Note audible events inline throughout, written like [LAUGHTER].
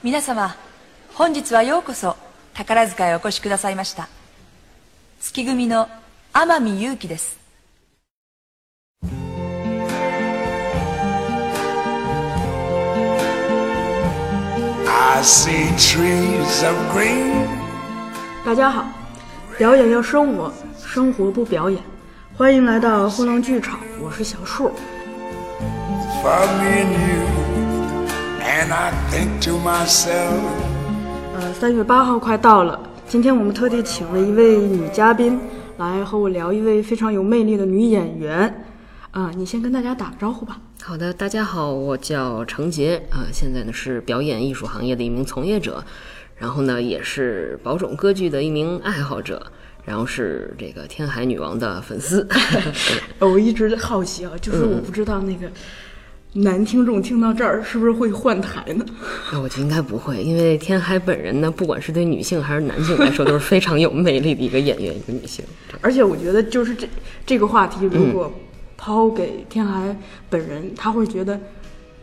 皆様、本日はようこそ宝塚へお越しくださいました。月組の天海祐希です。I see trees of green. 大家好，表演要生活，生活不表演。欢迎来到后浪剧场，我是小树。And I think to myself, 呃，三月八号快到了，今天我们特地请了一位女嘉宾来和我聊一位非常有魅力的女演员。啊、你先跟大家打个招呼吧。好的，大家好，我叫程杰啊、现在呢是表演艺术行业的一名从业者，然后呢也是宝冢歌剧的一名爱好者，然后是这个天海女王的粉丝。[LAUGHS] 呃我一直好奇啊，就是我不知道那个男听众听到这儿是不是会换台呢？那我觉得应该不会，因为天海本人呢，不管是对女性还是男性来说，都是非常有魅力的一个演员，一个女性。[LAUGHS] 而且我觉得，就是这这个话题，如果抛给天海本人，他会觉得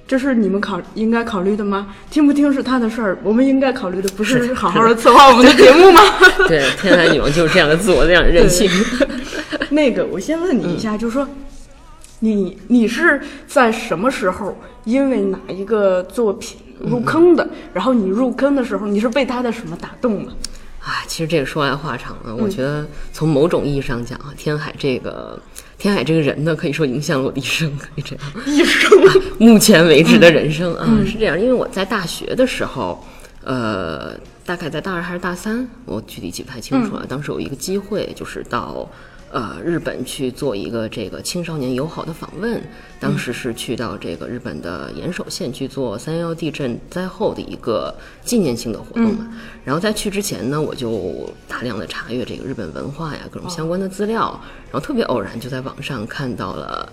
这是你们考应该考虑的吗？听不听是他的事儿，我们应该考虑的不是好好的策划我们的节目吗？[LAUGHS] 对，天海女王就是这样的自我，这样的任性。[LAUGHS] 那个，我先问你一下，就是说，你你是在什么时候因为哪一个作品入坑的？然后你入坑的时候，你是被他的什么打动了？啊，其实这个说来话长了。我觉得从某种意义上讲啊，天海这个天海这个人呢，可以说影响了我的一生，可以这样。[LAUGHS] 一生目前为止的人生啊，是这样，因为我在大学的时候，呃，大概在大二还是大三，我具体记不太清楚了。当时有一个机会，就是到呃日本去做一个这个青少年友好的访问，当时是去到这个日本的岩手县去做三幺幺地震灾后的一个纪念性的活动嘛。然后在去之前呢，我就大量的查阅这个日本文化呀，各种相关的资料，然后特别偶然就在网上看到了。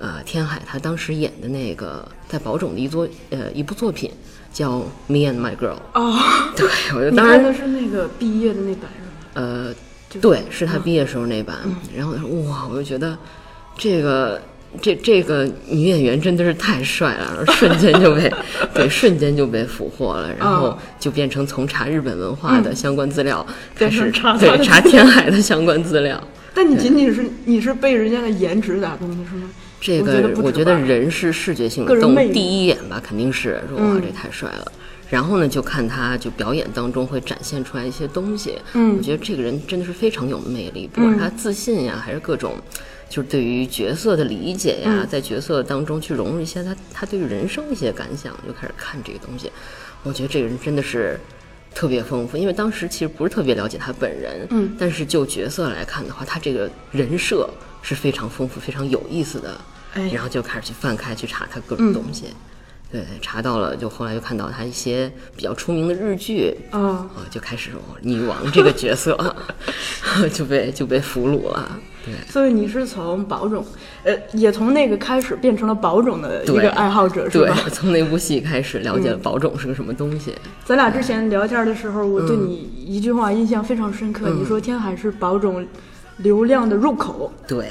呃，天海他当时演的那个在宝冢的一作呃一部作品叫《Me and My Girl》。哦，对，我就当然看的是那个毕业的那版是吗？呃，对，是他毕业时候那版。然后我说哇，我就觉得这个这这个女演员真的是太帅了，瞬间就被 [LAUGHS] 对瞬间就被俘获了，然后就变成从查日本文化的相关资料开始查对查天海的相关资料。[LAUGHS] 但你仅仅是你是被人家的颜值打动的是吗？这个我觉得人是视觉性的动第一眼吧肯定是说哇嗯这太帅了。然后呢，就看他就表演当中会展现出来一些东西，嗯。我觉得这个人真的是非常有魅力，不管是他自信呀，还是各种，就是对于角色的理解呀，嗯。在角色当中去融入一些他他对于人生的一些感想，就开始看这个东西，我觉得这个人真的是特别丰富，因为当时其实不是特别了解他本人，嗯。但是就角色来看的话，他这个人设是非常丰富、非常有意思的。哎。然后就开始去翻开去查他各种东西，对，查到了，就后来又看到他一些比较出名的日剧，啊，哦，就开始哦女王这个角色 [LAUGHS] 就被就被俘虏了，对。所以你是从宝冢，呃，也从那个开始变成了宝冢的一个爱好者是对吧？，从那部戏开始了解了宝冢是个什么东西。咱俩之前聊天的时候，我对你一句话印象非常深嗯刻，你说天海是宝冢流量的入口。对，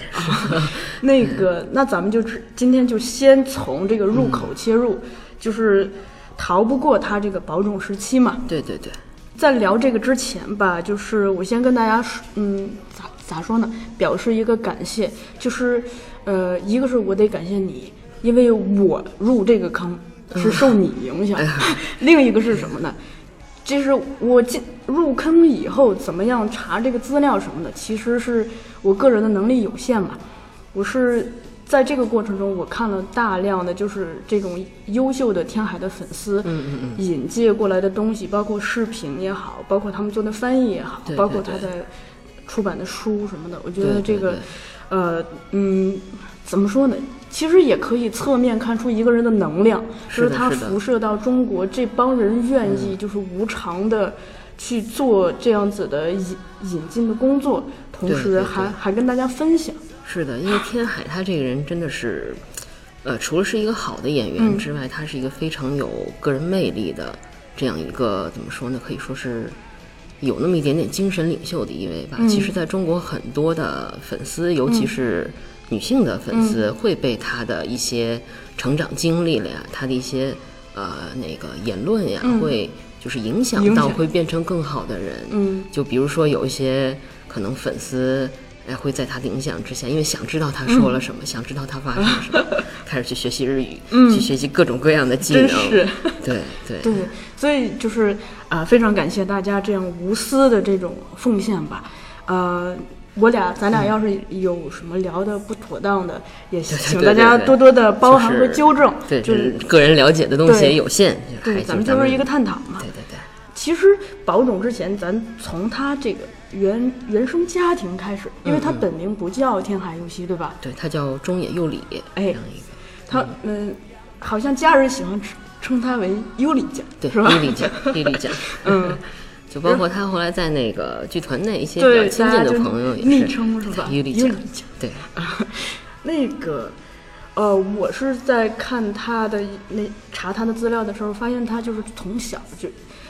[LAUGHS] 那个，那咱们就只今天就先从这个入口切入，就是逃不过它这个保种时期嘛。对对对，在聊这个之前吧，就是我先跟大家说，嗯，咋咋说呢？表示一个感谢，就是，呃，一个是我得感谢你，因为我入这个坑是受你影响；[LAUGHS] 另一个是什么呢？就是我进入坑以后，怎么样查这个资料什么的，其实是我个人的能力有限嘛。我是在这个过程中，我看了大量的就是这种优秀的天海的粉丝嗯嗯嗯，引介过来的东西，包括视频也好，包括他们做的翻译也好，包括他在出版的书什么的，我觉得这个，呃，嗯，怎么说呢？其实也可以侧面看出一个人的能量，就是他辐射到中国这帮人愿意就是无偿的去做这样子的引引进的工作，同时还还跟大家分享。是的，因为天海他这个人真的是，呃，除了是一个好的演员嗯之外，他是一个非常有个人魅力的这样一个怎么说呢？可以说是有那么一点点精神领袖的一位吧。嗯其实，在中国很多的粉丝，尤其是女性的粉丝，会被他的一些成长经历了呀，他的一些呃那个言论呀，会就是影响到会变成更好的人。嗯，就比如说有一些可能粉丝。哎，会在他的影响之下，因为想知道他说了什么，想知道他发生了什么，[LAUGHS] 开始去学习日语，去学习各种各样的技能。对对对，所以就是啊、呃非常感谢大家这样无私的这种奉献吧。呃，我俩咱俩要是有什么聊的不妥当的，也请大家多多的包涵和纠正。对，就就是个人了解的东西也有限，对，还咱们就是一个探讨嘛。对对对。其实宝冢之前，咱从他这个原原生家庭开始，因为他本名不叫天海佑希，对吧？对，他叫中野佑里，哎他嗯，好像家人喜欢称称他为优里酱，对，是吧？莉莉酱，莉莉酱，[LAUGHS] 嗯，就包括他后来在那个剧团内一些比较，亲近的朋友也是昵称是吧？莉莉酱优里，酱。对，[LAUGHS] 那个，呃，我是在看他的那查他的资料的时候，发现他就是从小就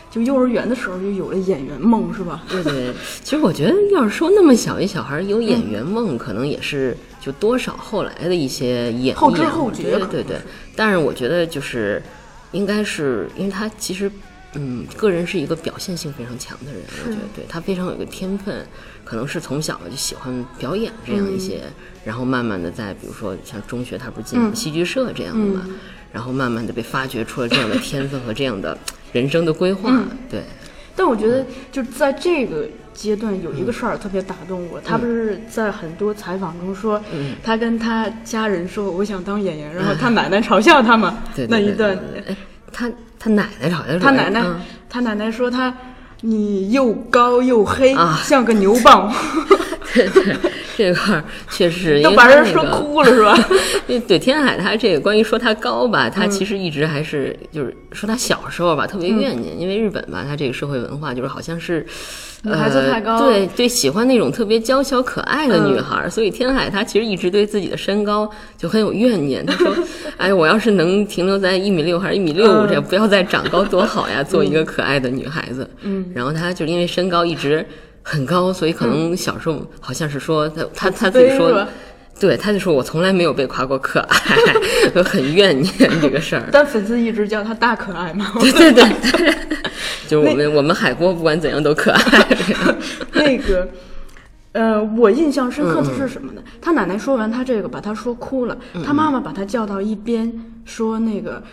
就幼儿园的时候就有了演员梦，是吧？对对，其实我觉得，要是说那么小一小孩有演员梦，可能也是就多少后来的一些演后知后我觉对对。但是我觉得就是应该是因为他其实嗯，个人是一个表现性非常强的人，我觉得对他非常有一个天分，可能是从小就喜欢表演这样一些，然后慢慢的在比如说像中学，他不是进嗯。戏剧社这样的嘛，然后慢慢的被发掘出了这样的天分和这样的人生的规划，嗯。对。但我觉得就在这个阶段有一个事儿特别打动嗯。我，他不是在很多采访中说，他跟他家人说我想当演员，然后他奶奶嘲笑他嘛，[LAUGHS] 那一段他他奶奶好像他奶奶嗯。他奶奶说他你又高又黑，啊。像个牛蒡，[LAUGHS] 对对，这块儿确实 [LAUGHS] 都因为把人说哭了是吧？[LAUGHS] 对天海，他这个关于说他高吧，嗯他其实一直还是就是说他小时候吧特别怨念，因为日本吧，他这个社会文化就是好像是。女孩子太高呃，对对，喜欢那种特别娇小可爱的女嗯孩儿，所以天海他其实一直对自己的身高就很有怨念。他说：[LAUGHS] “哎，我要是能停留在一米六还是一米六五，嗯这不要再长高多好呀，做一个可爱的女孩子。”嗯，然后他就因为身高一直很高，所以可能小时候好像是说他他他自己说。对，他就说我从来没有被夸过可爱，我 [LAUGHS] 很怨念这个事儿。但粉丝一直叫他大可爱嘛。对对对对，[LAUGHS] 就是我们我们海波不管怎样都可爱。[LAUGHS] 那个，呃，我印象深刻的嗯是什么呢？他奶奶说完他这个，把他说哭了。嗯他妈妈把他叫到一边，说那个。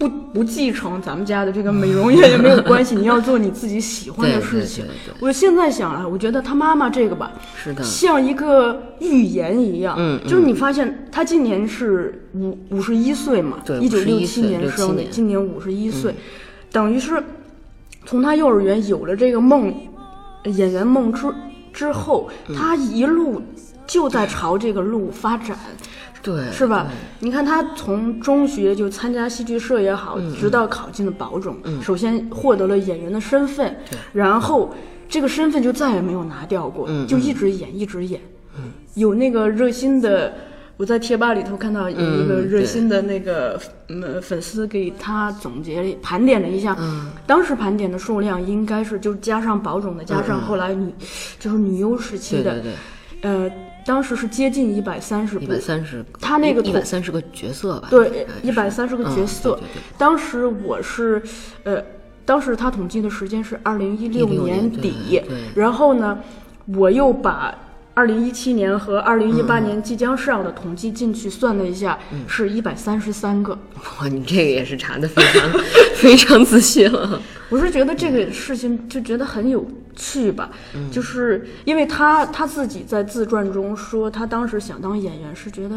不不继承咱们家的这个美容院也没有关系，你要做你自己喜欢的事情对对。我现在想啊，我觉得他妈妈这个吧，是的，像一个预言一样，嗯就是你发现他今年是五五十一岁嘛，对一九六七年生的，今年五十一岁，等于是从他幼儿园有了这个梦，演员梦之之后，嗯他一路就在朝这个路发展。对，是吧？你看他从中学就参加戏剧社也好，嗯直到考进了保种，首先获得了演员的身份，然后这个身份就再也没有拿掉过，嗯就一直演一直演。有那个热心的，我在贴吧里头看到有一个嗯热心的那个嗯粉丝给他总结盘点了一下，当时盘点的数量应该是就加上保种的，加上后来女就是女优时期的，对对对，呃，当时是接近一百三十部一。百三十，他那个一百三十个角色吧？对，一百三十个角色。嗯对对对当时我是，呃，当时他统计的时间是二零一六年底然后呢，我又把二零一七年和二零一嗯八年即将上的统计进去算了一下，是一百三十三个。哇，你这个也是查的非常 [LAUGHS] 非常仔细了。我是觉得这个事情就觉得很有趣吧，嗯就是因为他他自己在自传中说，他当时想当演员是觉得，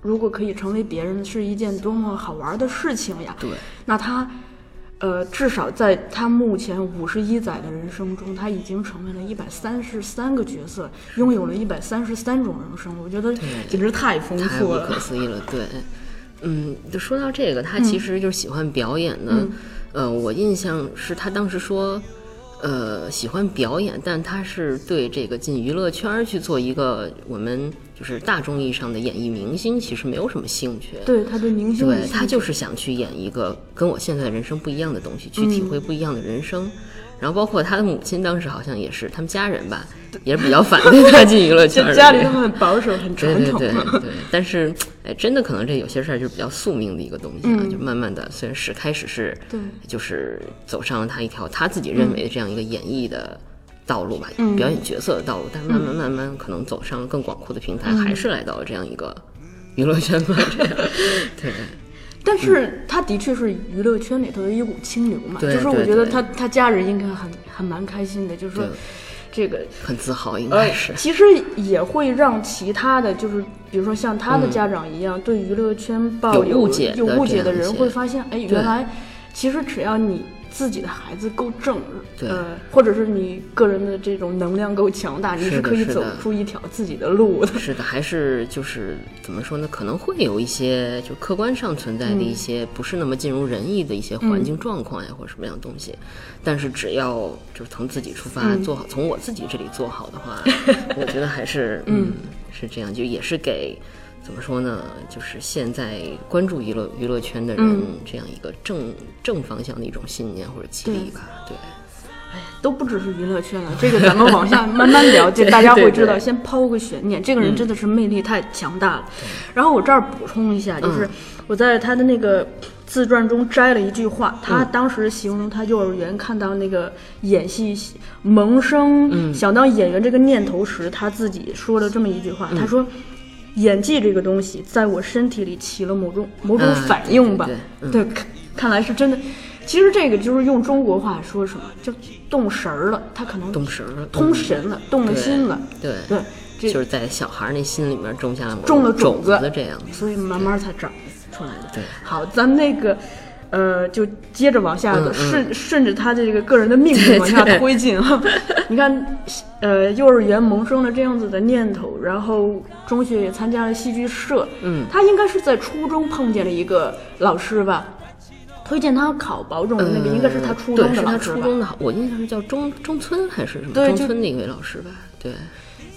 如果可以成为别人是一件多么好玩的事情呀。对，那他，呃，至少在他目前五十一载的人生中，他已经成为了一百三十三个角色，拥有了一百三十三种人生，我觉得简直太丰富了太不。可思议了，对。嗯，就说到这个，他其实就是喜欢表演的。嗯呃，我印象是他当时说，呃，喜欢表演，但他是对这个进娱乐圈去做一个我们就是大众意义上的演艺明星，其实没有什么兴趣。对他对明星对他就是想去演一个跟我现在人生不一样的东西，去体会不一样的人生。然后包括他的母亲当时好像也是，他们家人吧，也是比较反对他进娱乐圈 [LAUGHS] 家里都很保守，很对 [LAUGHS] 对传统。对对对，但是哎，真的可能这有些事儿就是比较宿命的一个东西啊，就慢慢的，虽然是开始是，对就是走上了他一条他自己认为的这样一个演绎的道路吧，表演角色的道路，但是慢慢慢慢可能走上了更广阔的平台，还是来到了这样一个娱乐圈吧，这样，[LAUGHS] 对。但是他的确是娱乐圈里头的一股清流嘛，就是我觉得他他家人应该很还蛮开心的，就是说这个很自豪，应呃该是，。其实也会让其他的就是比如说像他的家长一样，对娱乐圈抱有有误解的有误解的人会发现，哎，原来其实只要你自己的孩子够正，对呃，或者是你个人的这种能量够强大，你是可以走出一条自己的路的。是的，还是就是怎么说呢？可能会有一些就客观上存在的一些不是那么尽如人意的一些环境状况呀，或者什么样的东西。但是只要就是从自己出发，做好，从我自己这里做好的话，[LAUGHS] 我觉得还是嗯是这样，就也是给。怎么说呢？就是现在关注娱乐娱乐圈的人，这样一个正正方向的一种信念或者激励吧。对，都不只是娱乐圈了，这个咱们往下 [LAUGHS] 慢慢了解，大家会知道。先抛个悬念，这个人真的是魅力太强大了。然后我这儿补充一下，就是我在他的那个自传中摘了一句话，他当时形容他幼儿园看到那个演戏萌生想当演员这个念头时，他自己说了这么一句话，他说。演技这个东西，在我身体里起了某种某种啊反应吧。对对对，看看来是真的。其实这个就是用中国话说什么，就动神儿了，他可能动神儿了通神了，动了心了。对对，这就是在小孩儿那心里面种下了种了种子的这样。所以慢慢才长出来的。对好，咱那个。呃，就接着往下走，嗯嗯顺顺着他这个个人的命运往下推进哈。[LAUGHS] 你看，呃，幼儿园萌生了这样子的念头，然后中学也参加了戏剧社。嗯，他应该是在初中碰见了一个老师吧，推荐他考保种的那个，应该是他初中对，是他的老师吧。初中的，我印象是叫中中村还是什么中村的一位老师吧？对，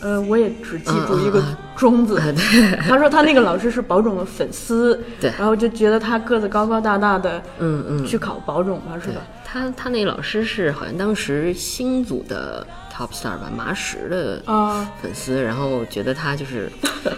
呃，我也只记住一个嗯嗯“中”字。[LAUGHS] 他说他那个老师是保种的粉丝，对然后就觉得他个子高高大大的，嗯嗯去考保种吧，是吧？他他那老师是好像当时新组的 top star 吧，麻石的啊粉丝，然后觉得他就是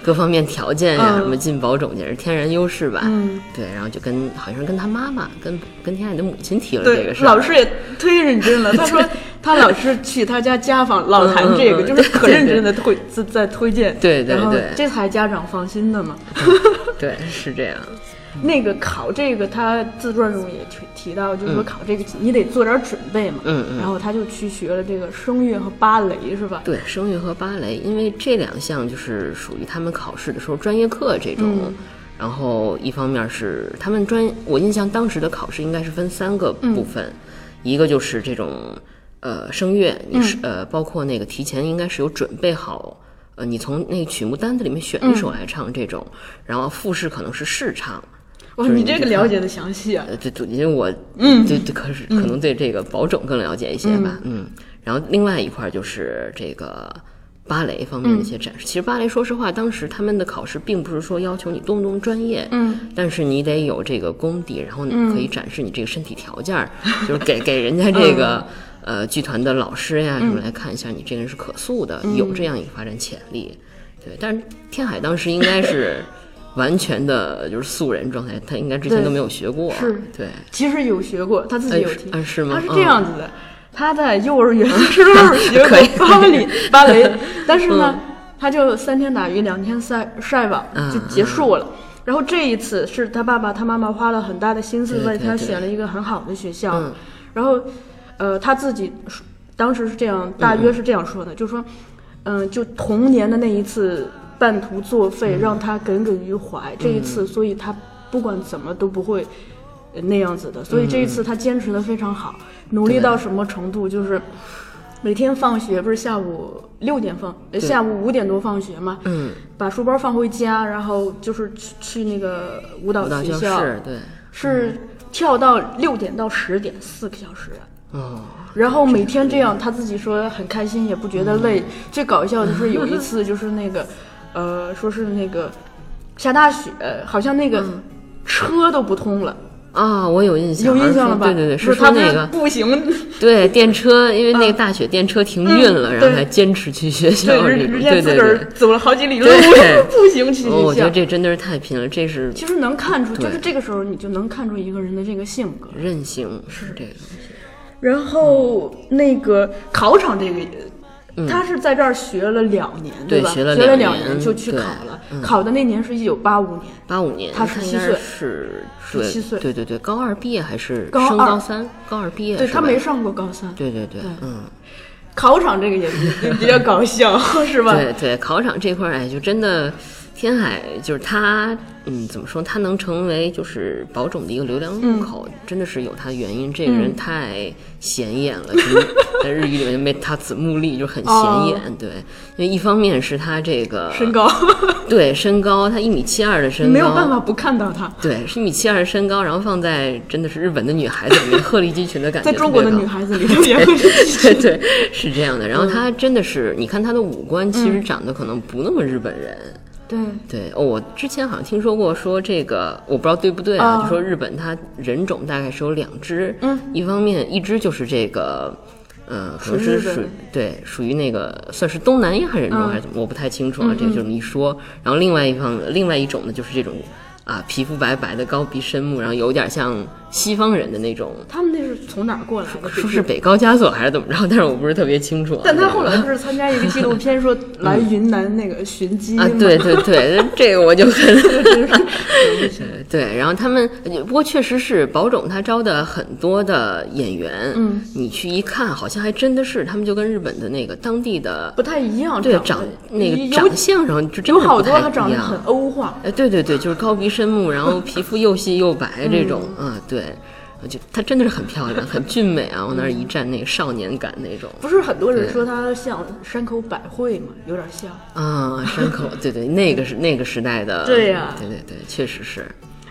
各方面条件呀，[LAUGHS] 嗯什么进保种简直天然优势吧。嗯，对，然后就跟好像是跟他妈妈跟跟天爱的母亲提了这个，事儿。老师也忒认真了。他说他老是去他家家访，[LAUGHS] 老谈这个，就是可认真的推在在推荐，对对对这才家长放心的嘛。对，是这样。那个考这个，他自传中也提提到，就是说考这个你得做点准备嘛。嗯嗯然后他就去学了这个声乐和芭蕾，是吧？对，声乐和芭蕾，因为这两项就是属于他们考试的时候专业课这种。嗯然后一方面是他们专，我印象当时的考试应该是分三个部分，一个就是这种呃声乐，你是、呃包括那个提前应该是有准备好。呃，你从那个曲目单子里面选一首来唱这种，然后复试可能是试唱，哇，你这个了解的详细啊！呃，对对，因为我，嗯，对对，[LAUGHS] 可是可能对这个保种更了解一些吧，嗯。然后另外一块儿就是这个芭蕾方面的一些展示。其实芭蕾，说实话，当时他们的考试并不是说要求你多么多么专业，嗯，但是你得有这个功底，然后你可以展示你这个身体条件儿，就是给给人家这个。呃，剧团的老师呀，什么来看一下你这个人是可塑的，有这样一个发展潜力，对。但是天海当时应该是完全的就是素人状态，他应该之前都没有学过，是。对。其实有学过，他自己有提，啊是吗？他是这样子的，他在幼儿园的时嗯候学过芭蕾，芭蕾，[LAUGHS] 但是呢，他就三天打鱼两天晒晒网嗯就结束了。然后这一次是他爸爸他妈妈花了很大的心思为他选了一个很好的学校，嗯。然后，呃，他自己说当时是这样，大约是这样说的，就说，嗯、就童年的那一次半途作废，让他耿耿于怀。这一次，所以他不管怎么都不会呃那样子的。所以这一次他坚持的非常好，努力到什么程度？就是每天放学不是下午六点放，呃下午五点多放学嘛，嗯，把书包放回家，然后就是去去那个舞蹈学校，室，对，是跳到六点到十点，四个小时。哦，然后每天这样，他自己说很开心，也不觉得累。最搞笑的是有一次，就是那个，呃，说是那个下大雪，好像那个车都不通了，啊，我有印象，有印象了吧？对对对，是他那个步行，[LAUGHS] 对电车，因为那个大雪电车停运了，嗯然后对还坚持去学校对，人家自对对对个儿。走了好几里路对 [LAUGHS] 步行去哦我觉得。这真的是太拼了，这是其实能看出，就是这个时候你就能看出一个人的这个性格。韧性是这个。然后那个考场这个也，嗯他是在这儿学了两年，吧？对学了学了两年年就去考了。考的那年是一九八五年，八五年，他十七岁是对17岁对对对，高二毕业还是高二升高三？高二毕业对他没上过高三。对对对，嗯，考场这个也 [LAUGHS] 也比较搞笑，是吧？对对，考场这块儿，哎，就真的，天海就是他，嗯，怎么说？他能成为就是宝冢的一个流量入口，真的是有他的原因。这个人太显眼了，就是在日语里面没他子目力，就很显眼。对，因为一方面是他这个身高对身高，他一米七二的身高，没有办法不看到他，对，是一米七二的身高，然后放在真的是日本的女孩子里面，鹤立鸡群的感觉。在中国的女孩子里面对对，是这样的。然后他真的是，你看他的五官，其嗯实长得可能不那么日本人。对。对哦，我之前好像听说过，说这个我不知道对不对啊，啊就说日本它人种大概是有两只，嗯，一方面一只就是这个。嗯，可能是属对属于那个算是东南亚人种嗯还是怎么，我不太清楚啊。这个就这么一说，然后另外一方另外一种呢，就是这种啊皮肤白白的高鼻深目，然后有点像西方人的那种，他们那是从哪儿过来的？说是北高加索还是怎么着，但是我不是特别清楚啊。但他后来不是参加一个纪录片，说来云南那个寻鸡啊，对对对，[LAUGHS] 这个我就很 [LAUGHS] [LAUGHS] 对，然后他们不过确实是宝冢他招的很多的演员，嗯，你去一看，好像还真的是他们就跟日本的那个当地的不太一样。对长那个长相上就真的不太多他长得很欧化，哎，对对对，就是高鼻深目，然后皮肤又细又白这种，嗯啊，对，就她真的是很漂亮，很俊美啊，往那儿一站，那个少年感那种。不是很多人说她像山口百惠吗？有点像。啊，山口，对对，那个是那个时代的，[LAUGHS] 对呀对对对，确实是，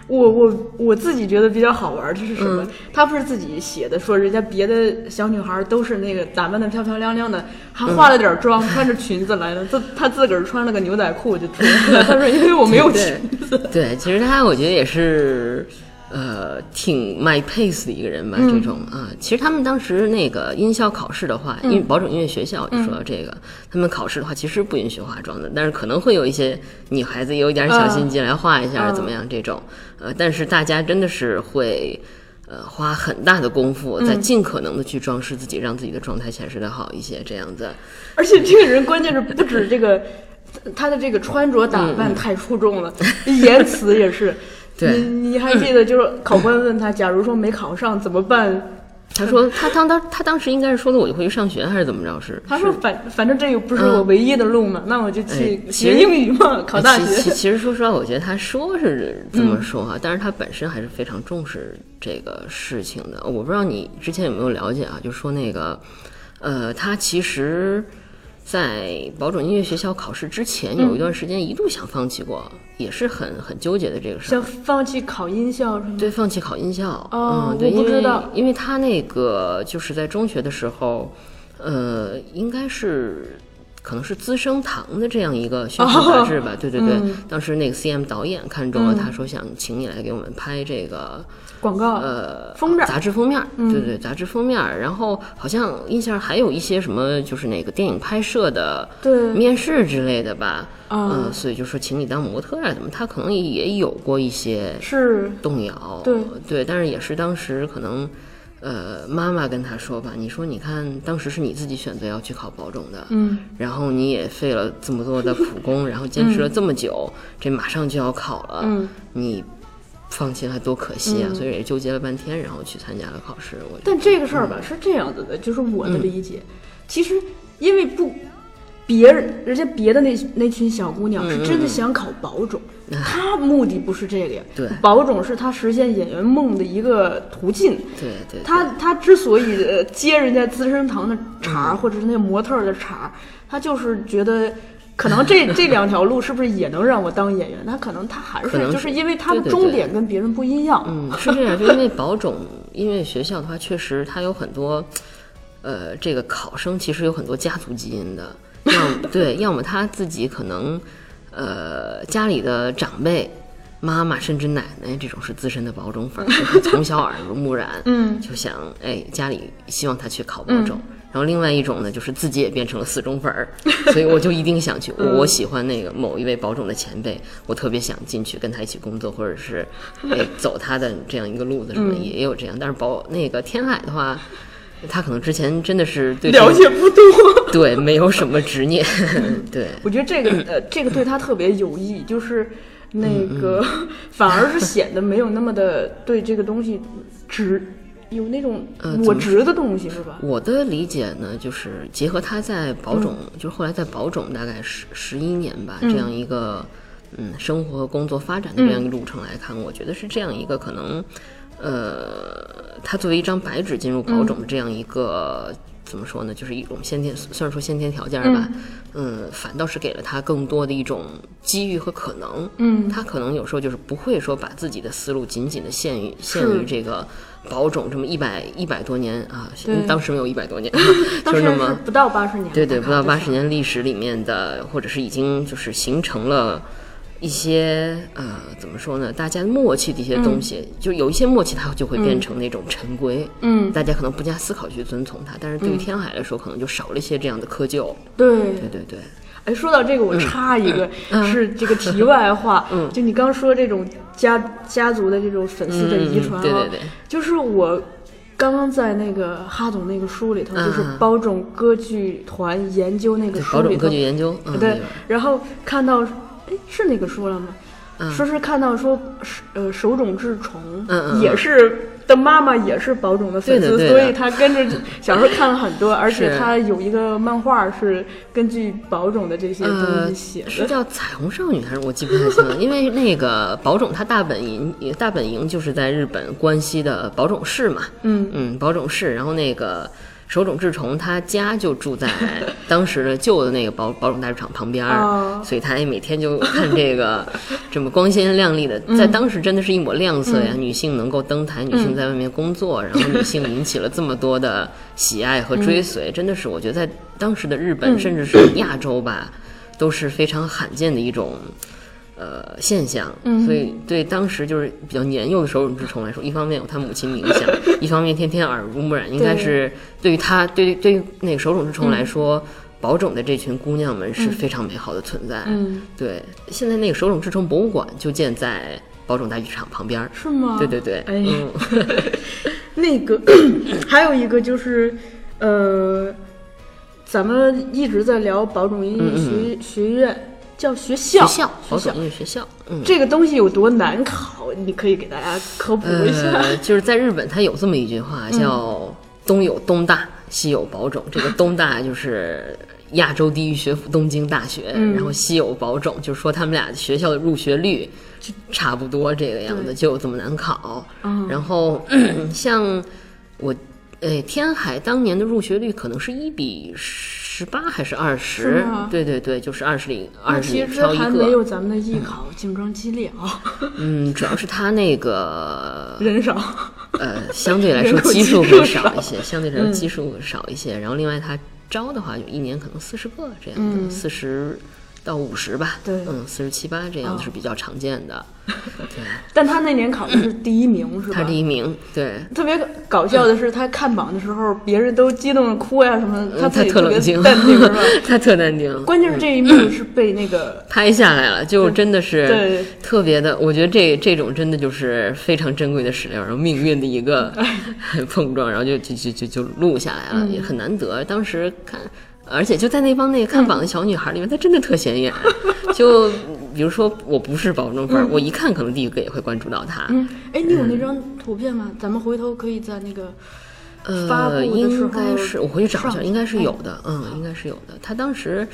我我我自己觉得比较好玩就是什嗯么？他不是自己写的，说人家别的小女孩都是那个打扮的漂漂亮亮的，还化了点妆，穿着裙子来的，自他自个儿穿了个牛仔裤就出来了。[LAUGHS] 他说因为我没有裙对子。对，其实他我觉得也是，呃，挺 my pace 的一个人吧。这种啊，其实他们当时那个音校考试的话，因为保准音乐学校，你说到这个，他们考试的话其实不允许化妆的，但是可能会有一些女孩子有一点小心机来化一下，嗯怎么样这种，呃，但是大家真的是会。呃，花很大的功夫，在尽可能的去装饰自己，让自己的状态显示的好一些，这样子。而且这个人关键是不止这个，他的这个穿着打扮太出众了，[LAUGHS] 言辞也是。你你还记得就是考官问他，假如说没考上怎么办？他说他当当他当时应该是说的我就回去上学还是怎么着是？他说反反正这又不是我唯一的路嘛，那我就去学英语嘛，考大其其学。其实说实话，我觉得他说是这么说哈、但是他本身还是非常重视这个事情的。我不知道你之前有没有了解啊？就说那个，呃，他其实，在保准音乐学校考试之前，有一段时间一度想放弃过，也是很很纠结的这个事儿想。放弃考音校是吗？对，放弃考音校。哦嗯，对，我不因为知道因为他那个就是在中学的时候，呃，应该是可能是资生堂的这样一个宣传杂志吧。对对对，嗯当时那个 CM 导演看中了他，说想请你来给我们拍这个。广告呃，封面杂志封面，嗯对对，杂志封面。然后好像印象还有一些什么，就是那个电影拍摄的对面试之类的吧。啊嗯，所以就说请你当模特啊，怎么？他可能也有过一些是动摇，对但是也是当时可能，呃，妈妈跟他说吧，你说你看，当时是你自己选择要去考保种的，嗯，然后你也费了这么多的苦功，然后坚持了这么久，这马上就要考了，嗯，你放弃了多可惜啊！所以也纠结了半天，然后去参加了考试。我但这个事儿吧是这样子的，就是我的理解，其实因为不。别人人家别的那那群小姑娘是真的想考保种，她目的不是这个呀。对保种是她实现演员梦的一个途径。对对，她她之所以呃接人家资生堂的茬儿，或者是那模特的茬儿，她就是觉得。可能这这两条路是不是也能让我当演员？那可能他还是就是是因为他的终点跟别人不一样。嗯，[LAUGHS] 是这样，就因为保种音乐学校的话，确实它有很多，呃，这个考生其实有很多家族基因的，要么对，要么他自己可能。呃家里的长辈。妈妈甚至奶奶这种是资深的保种粉儿，就是从小耳濡目染，嗯就想哎家里希望他去考保种。然后另外一种呢，就是自己也变成了死忠粉儿，[LAUGHS] 所以我就一定想去。我喜欢那个某一位保种的前辈，我特别想进去跟他一起工作，或者是 [LAUGHS] 哎走他的这样一个路子什么的，也有这样。但是保那个天海的话，他可能之前真的是对了解不多。[LAUGHS] 对没有什么执念，对。我觉得这个呃，这个对他特别有益，就是那个反而是显得没有那么的对这个东西执，有那种呃我值的东西是吧？我的理解呢，就是结合他在保种，就是后来在保种大概十十一年吧，这样一个嗯生活和工作发展的这样一个路程来看，我觉得是这样一个可能，呃，他作为一张白纸进入保种的这样一个。怎么说呢？就是一种先天，虽然说先天条件吧，嗯，反倒是给了他更多的一种机遇和可能。嗯他可能有时候就是不会说把自己的思路紧紧的限于限于这个保种这么一百一百多年啊，当时没有一百多年，就是那么不到八十年，对对，不到八十。年历史里面的，或者是已经就是形成了一些呃，怎么说呢？大家默契的一些东西，就有一些默契，它就会变成那种陈规，嗯，大家可能不加思考去遵从它，但是对于天海来说，可能就少了一些这样的窠臼。对。对对对，哎，说到这个，我插一个，嗯。是这个题外话，[LAUGHS] 嗯。就你刚说这种家家族的这种粉丝的遗传、啊嗯对对对，就是我刚刚在那个哈总那个书里头，就是嗯包种歌剧团研究那个对书里头包种歌剧，研究，对，然后看到，哎，是那个书了吗？嗯。说是看到说，呃，手冢治虫嗯嗯也是的妈妈也是保冢的粉丝，对的对的。所以他跟着小时候看了很多，[LAUGHS] 而且他有一个漫画是根据保冢的这些东呃，西写是的。叫彩虹少女还是我记不太清了，因为那个保冢他大本营大本营就是在日本关西的保冢市嘛，嗯。嗯，保冢市，然后那个手冢治虫他家就住在 [LAUGHS] 当时的旧的那个保保种大剧场旁边儿，哦。所以他也每天就看这个 [LAUGHS] 这么光鲜亮丽的，在当时真的是一抹亮色呀，女性能够登台，女性在外面工作，然后女性引起了这么多的喜爱和追随，真的是我觉得在当时的日本，甚至是亚洲吧，都是非常罕见的一种。呃，现象，所以对当时就是比较年幼的手冢治虫来说，一方面有他母亲影响，[LAUGHS] 一方面天天耳濡目染，应该是对于他对于对于那个手冢治虫来说，保种的这群姑娘们是非常美好的存在。嗯，对，现在那个手冢治虫博物馆就建在保种大剧场旁边儿。是吗？对对对，哎嗯，[LAUGHS] 那个 [COUGHS] 还有一个就是，呃，咱们一直在聊保种音乐学、学院，叫学校，嗯学校，保学校种音乐学校，嗯。这个东西有多难考？你可以给大家科普一下。呃，[LAUGHS] 就是在日本，它有这么一句话，叫“东有东大，西有保种”。这个东大就是亚洲第一学府东京大学，然后西有保种，就是说他们俩学校的入学率就差不多这个样子，就有这么难考。然后像我。呃，天海当年的入学率可能是一比十八还是二十？对对对，就是二十里二十里其实挑一还没。有咱们的艺考竞争激烈啊，嗯，主要是他那个 [LAUGHS] 人少。呃，相对来说基数会少少一些，相对来说基数少一些。然后另外他招的话，就一年可能四十个这样的，四十、到五十吧，对嗯，四十七八这样子是比较常见的。[LAUGHS] 对，但他那年考的是第一名，是吧？他第一名，对，特别搞笑的是，他看榜的时候，别人都激动的哭呀什么的，他嗯他特冷静，淡定，是吧？[LAUGHS] 他特淡定。关键是这一幕是被那个拍下来了，就真的是对特别的，我觉得这这种真的就是非常珍贵的史料，然后命运的一个 [LAUGHS] 碰撞，然后就就就就就录下来了，也很难得。当时看，而且就在那帮那个看榜的小女孩里面，她真的特显眼。[LAUGHS] 就比如说我不是保证分，我一看可能第一个也会关注到她。嗯，哎，你有那张图片吗？咱们回头可以在那个发布呃，应该是我回去找一下，应该是有的，嗯，应该是有的。她当时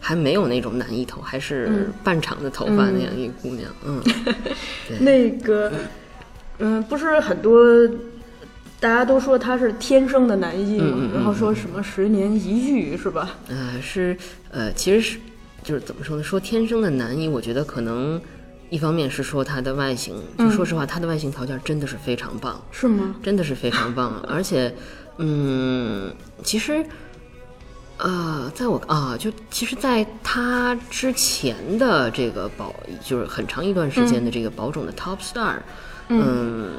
还没有那种男一头，还是半长的头发那样一个姑娘，嗯，[LAUGHS] 那个，嗯，不是很多。大家都说他是天生的男一然后说什么十年一遇是吧？呃，是呃，其实是就是怎么说呢？说天生的男一，我觉得可能一方面是说他的外形，就说实话，他的外形条件真的是非常棒，是吗？真的是非常棒，而且，嗯，其实呃，在我啊，就其实，在他之前的这个保，就是很长一段时间的这个保种的 top star，嗯，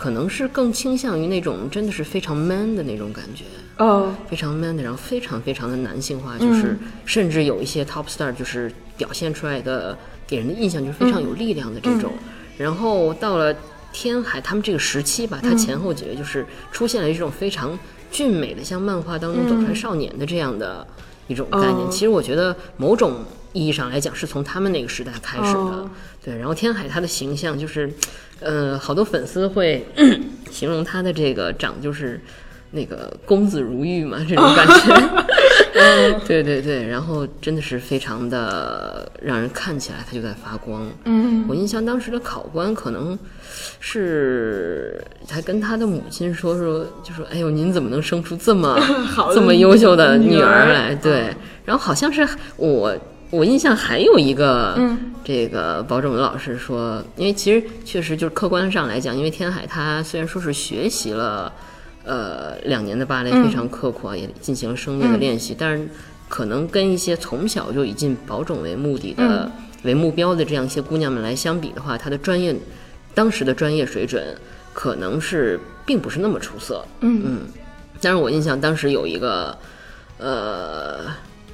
可能是更倾向于那种真的是非常 man 的那种感觉，哦，非常 man 的，然后非常非常的男性化，就是甚至有一些 top star 就是表现出来的给人的印象就是非常有力量的这种。然后到了天海他们这个时期吧，他前后几位就是出现了这种非常俊美的，像漫画当中走出来少年的这样的一种概念。哦。其实我觉得某种意义上来讲，是从他们那个时代开始的。哦对，然后天海他的形象就是，呃，好多粉丝会 [COUGHS] 形容他的这个长就是那个公子如玉嘛，这种感觉。[LAUGHS] 对对对，然后真的是非常的让人看起来他就在发光。嗯，我印象当时的考官可能是还跟他的母亲说说，就说：“哎呦，您怎么能生出这么 [LAUGHS] 好这么优秀的女儿来？”对，然后好像是我我印象还有一个，嗯这个保种文老师说，因为其实确实就是客观上来讲，因为天海他虽然说是学习了。呃，两年的芭蕾非常刻苦啊，也进行了声乐的练习，但是可能跟一些从小就以进保种为目的的、为目标的这样一些姑娘们来相比的话，她的专业当时的专业水准可能是并不是那么出色。嗯嗯，但是我印象当时有一个呃，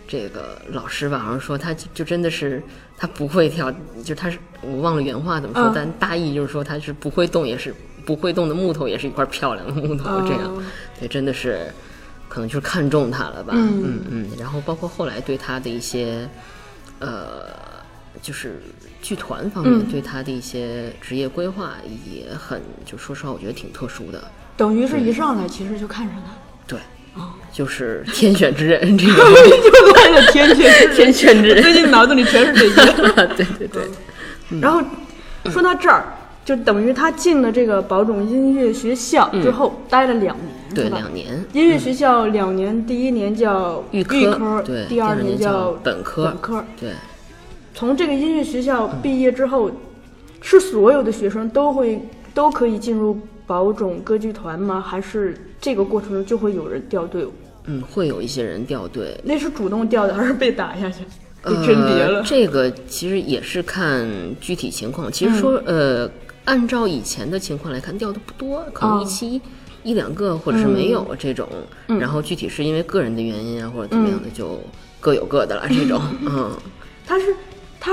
这个老师吧，好像说他就就真的是他不会跳，就他是我忘了原话怎么说，嗯。但大意就是说他是不会动，也是不会动的木头，也是一块漂亮的木头，这样，哦对，真的是可能就是看中他了吧，嗯。嗯嗯，然后包括后来对他的一些呃，就是剧团方面、嗯。对他的一些职业规划也很，就说实话，我觉得挺特殊的，等于是一上来其实就看上他，对，哦就是天选之人这个。就来了天选天选之人最近脑子里全是这些。对对对，然后说到这儿，就等于他进了这个保种音乐学校之后，待了两年，对吧？两年，音乐学校两年，第一年叫预科，科，对，第二年叫本科，本科。对，从这个音乐学校毕业之后，是所有的学生都会都可以进入保种歌剧团吗？还是这个过程中就会有人掉队伍？嗯，会有一些人掉队，那是主动掉的，还是被打下去？被甄别了呃。？这个其实也是看具体情况。其实说，呃，按照以前的情况来看，掉的不多，可能哦一期一两个，或者是没有这种。然后具体是因为个人的原因啊，或者怎么样的，就各有各的了。这种，[LAUGHS] 嗯，他是他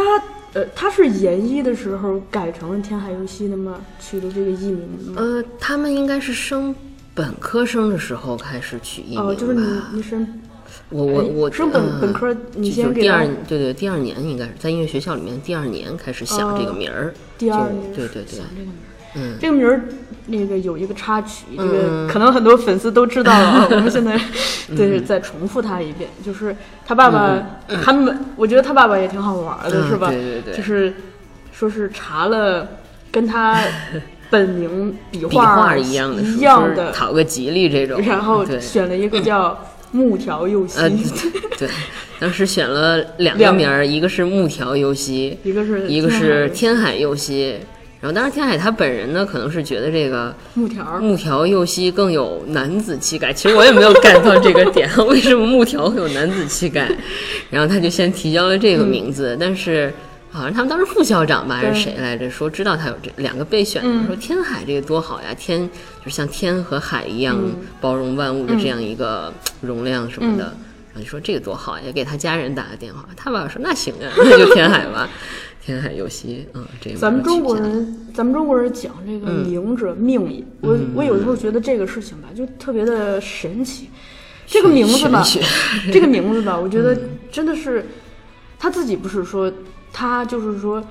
呃，他是研一的时候改成了天海游戏的吗？取的这个艺名吗？呃，他们应该是升本科生的时候开始取艺名就是你你升我我我升本嗯本科你先第二对对第二年应该是在音乐学校里面第二年开始想这个名儿，第二年对对对想，这个名儿。嗯这个名儿那个有一个插曲，这个嗯可能很多粉丝都知道了啊。[LAUGHS] 我们现在对再重复他一遍，就是他爸爸，他们我觉得他爸爸也挺好玩的，嗯是吧？对对对就是说是查了跟他本名笔笔画画一样的，一样的，讨个吉利这种，然后对。选了一个叫 [LAUGHS] 木条佑希，呃对，当时选了两个名儿，一个是木条佑希，一个是一个是天海佑希。然后，当然，天海他本人呢，可能是觉得这个木条，木条佑希更有男子气概。其实我也没有 get 到这个点，[LAUGHS] 为什么木条会有男子气概？然后他就先提交了这个名字，但是好像他们当时副校长吧还是谁来着，说知道他有这两个备选的，嗯。说天海这个多好呀，天就是像天和海一样嗯。包容万物的这样一个容量什么的。嗯。然后就说这个多好呀，给他家人打个电话，他爸爸说那行啊，[LAUGHS] 那就天海吧，天海佑希，嗯，这个咱们中国人，咱们中国人讲这个嗯。明者命也，我我有时候觉得这个事情吧，就特别的神奇。这个名字吧，这个名字吧，我觉得真的是他自己不是说他就是说，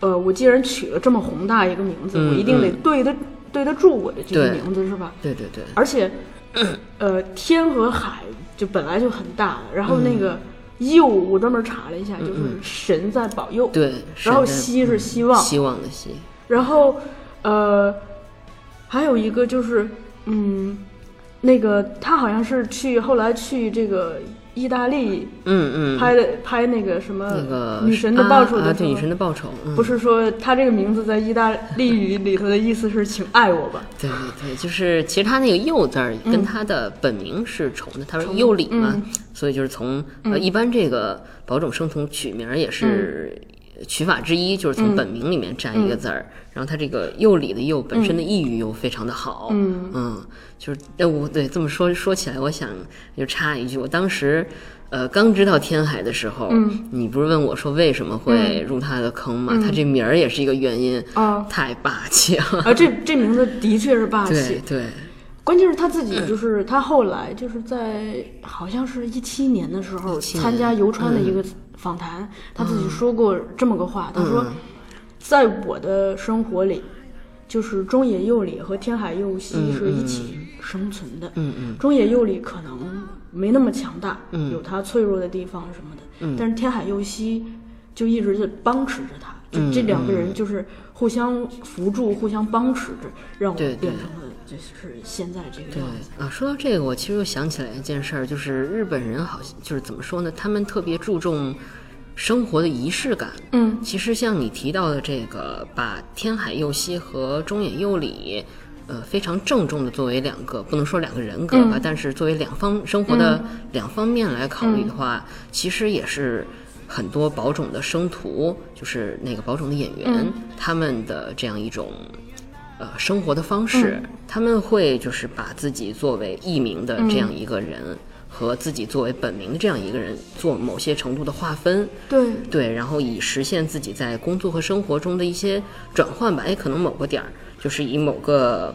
呃，我既然取了这么宏大一个名字，嗯我一定得嗯。对得对得住我的这个名字。是吧？对对对，而且，[COUGHS] 呃，天和海就本来就很大了，然后那个佑，我专门查了一下，就是神在保佑。对，然后希是希望，希望的希，然后，呃，还有一个就是，嗯，那个他好像是去后来去这个意大利嗯嗯，拍的拍那个什么那个女神的报酬啊啊，对，女神的报酬，嗯，不是说他这个名字在意大利语里头的意思是请爱我吧？对对对，就是其实他那个佑字儿跟他的本名是重的，他说佑里嘛，所以就是从呃一般这个保种生从取名儿也是取法之一，就是从本名里面摘一个字儿，然后他这个佑礼的佑本身的意蕴又非常的好，嗯就是哎我对这么说说起来，我想就插一句，我当时。呃，刚知道天海的时候，你不是问我说为什么会入他的坑吗？他这名儿也是一个原因，哦太霸气了。啊，这这名字的确是霸对气。对，关键是他自己，就是他后来就是在好像是一七年的时候参加游川的一个访谈，他自己说过这么个话，他说，在我的生活里，就是中野佑里和天海佑希是一起生存的。嗯嗯。中野佑里可能没那么强大，有他脆弱的地方什么的，嗯。但是天海佑希就一直在帮持着他，就嗯这两个人就是互相扶助、互相帮持着，让我变成了就是现在这个对样子。啊，说到这个，我其实又想起来一件事儿，就是日本人好像就是怎么说呢？他们特别注重生活的仪式感。嗯其实像你提到的这个，把天海佑希和中野佑里，呃，非常郑重的作为两个，不能说两个人格吧，但是作为两方生活的两方面来考虑的话，其实也是很多保种的生徒，就是那个保种的演员，他们的这样一种。呃，生活的方式，他们会就是把自己作为艺名的这样一个人，和自己作为本名的这样一个人做某些程度的划分，对，对，然后以实现自己在工作和生活中的一些转换吧。哎，可能某个点儿就是以某个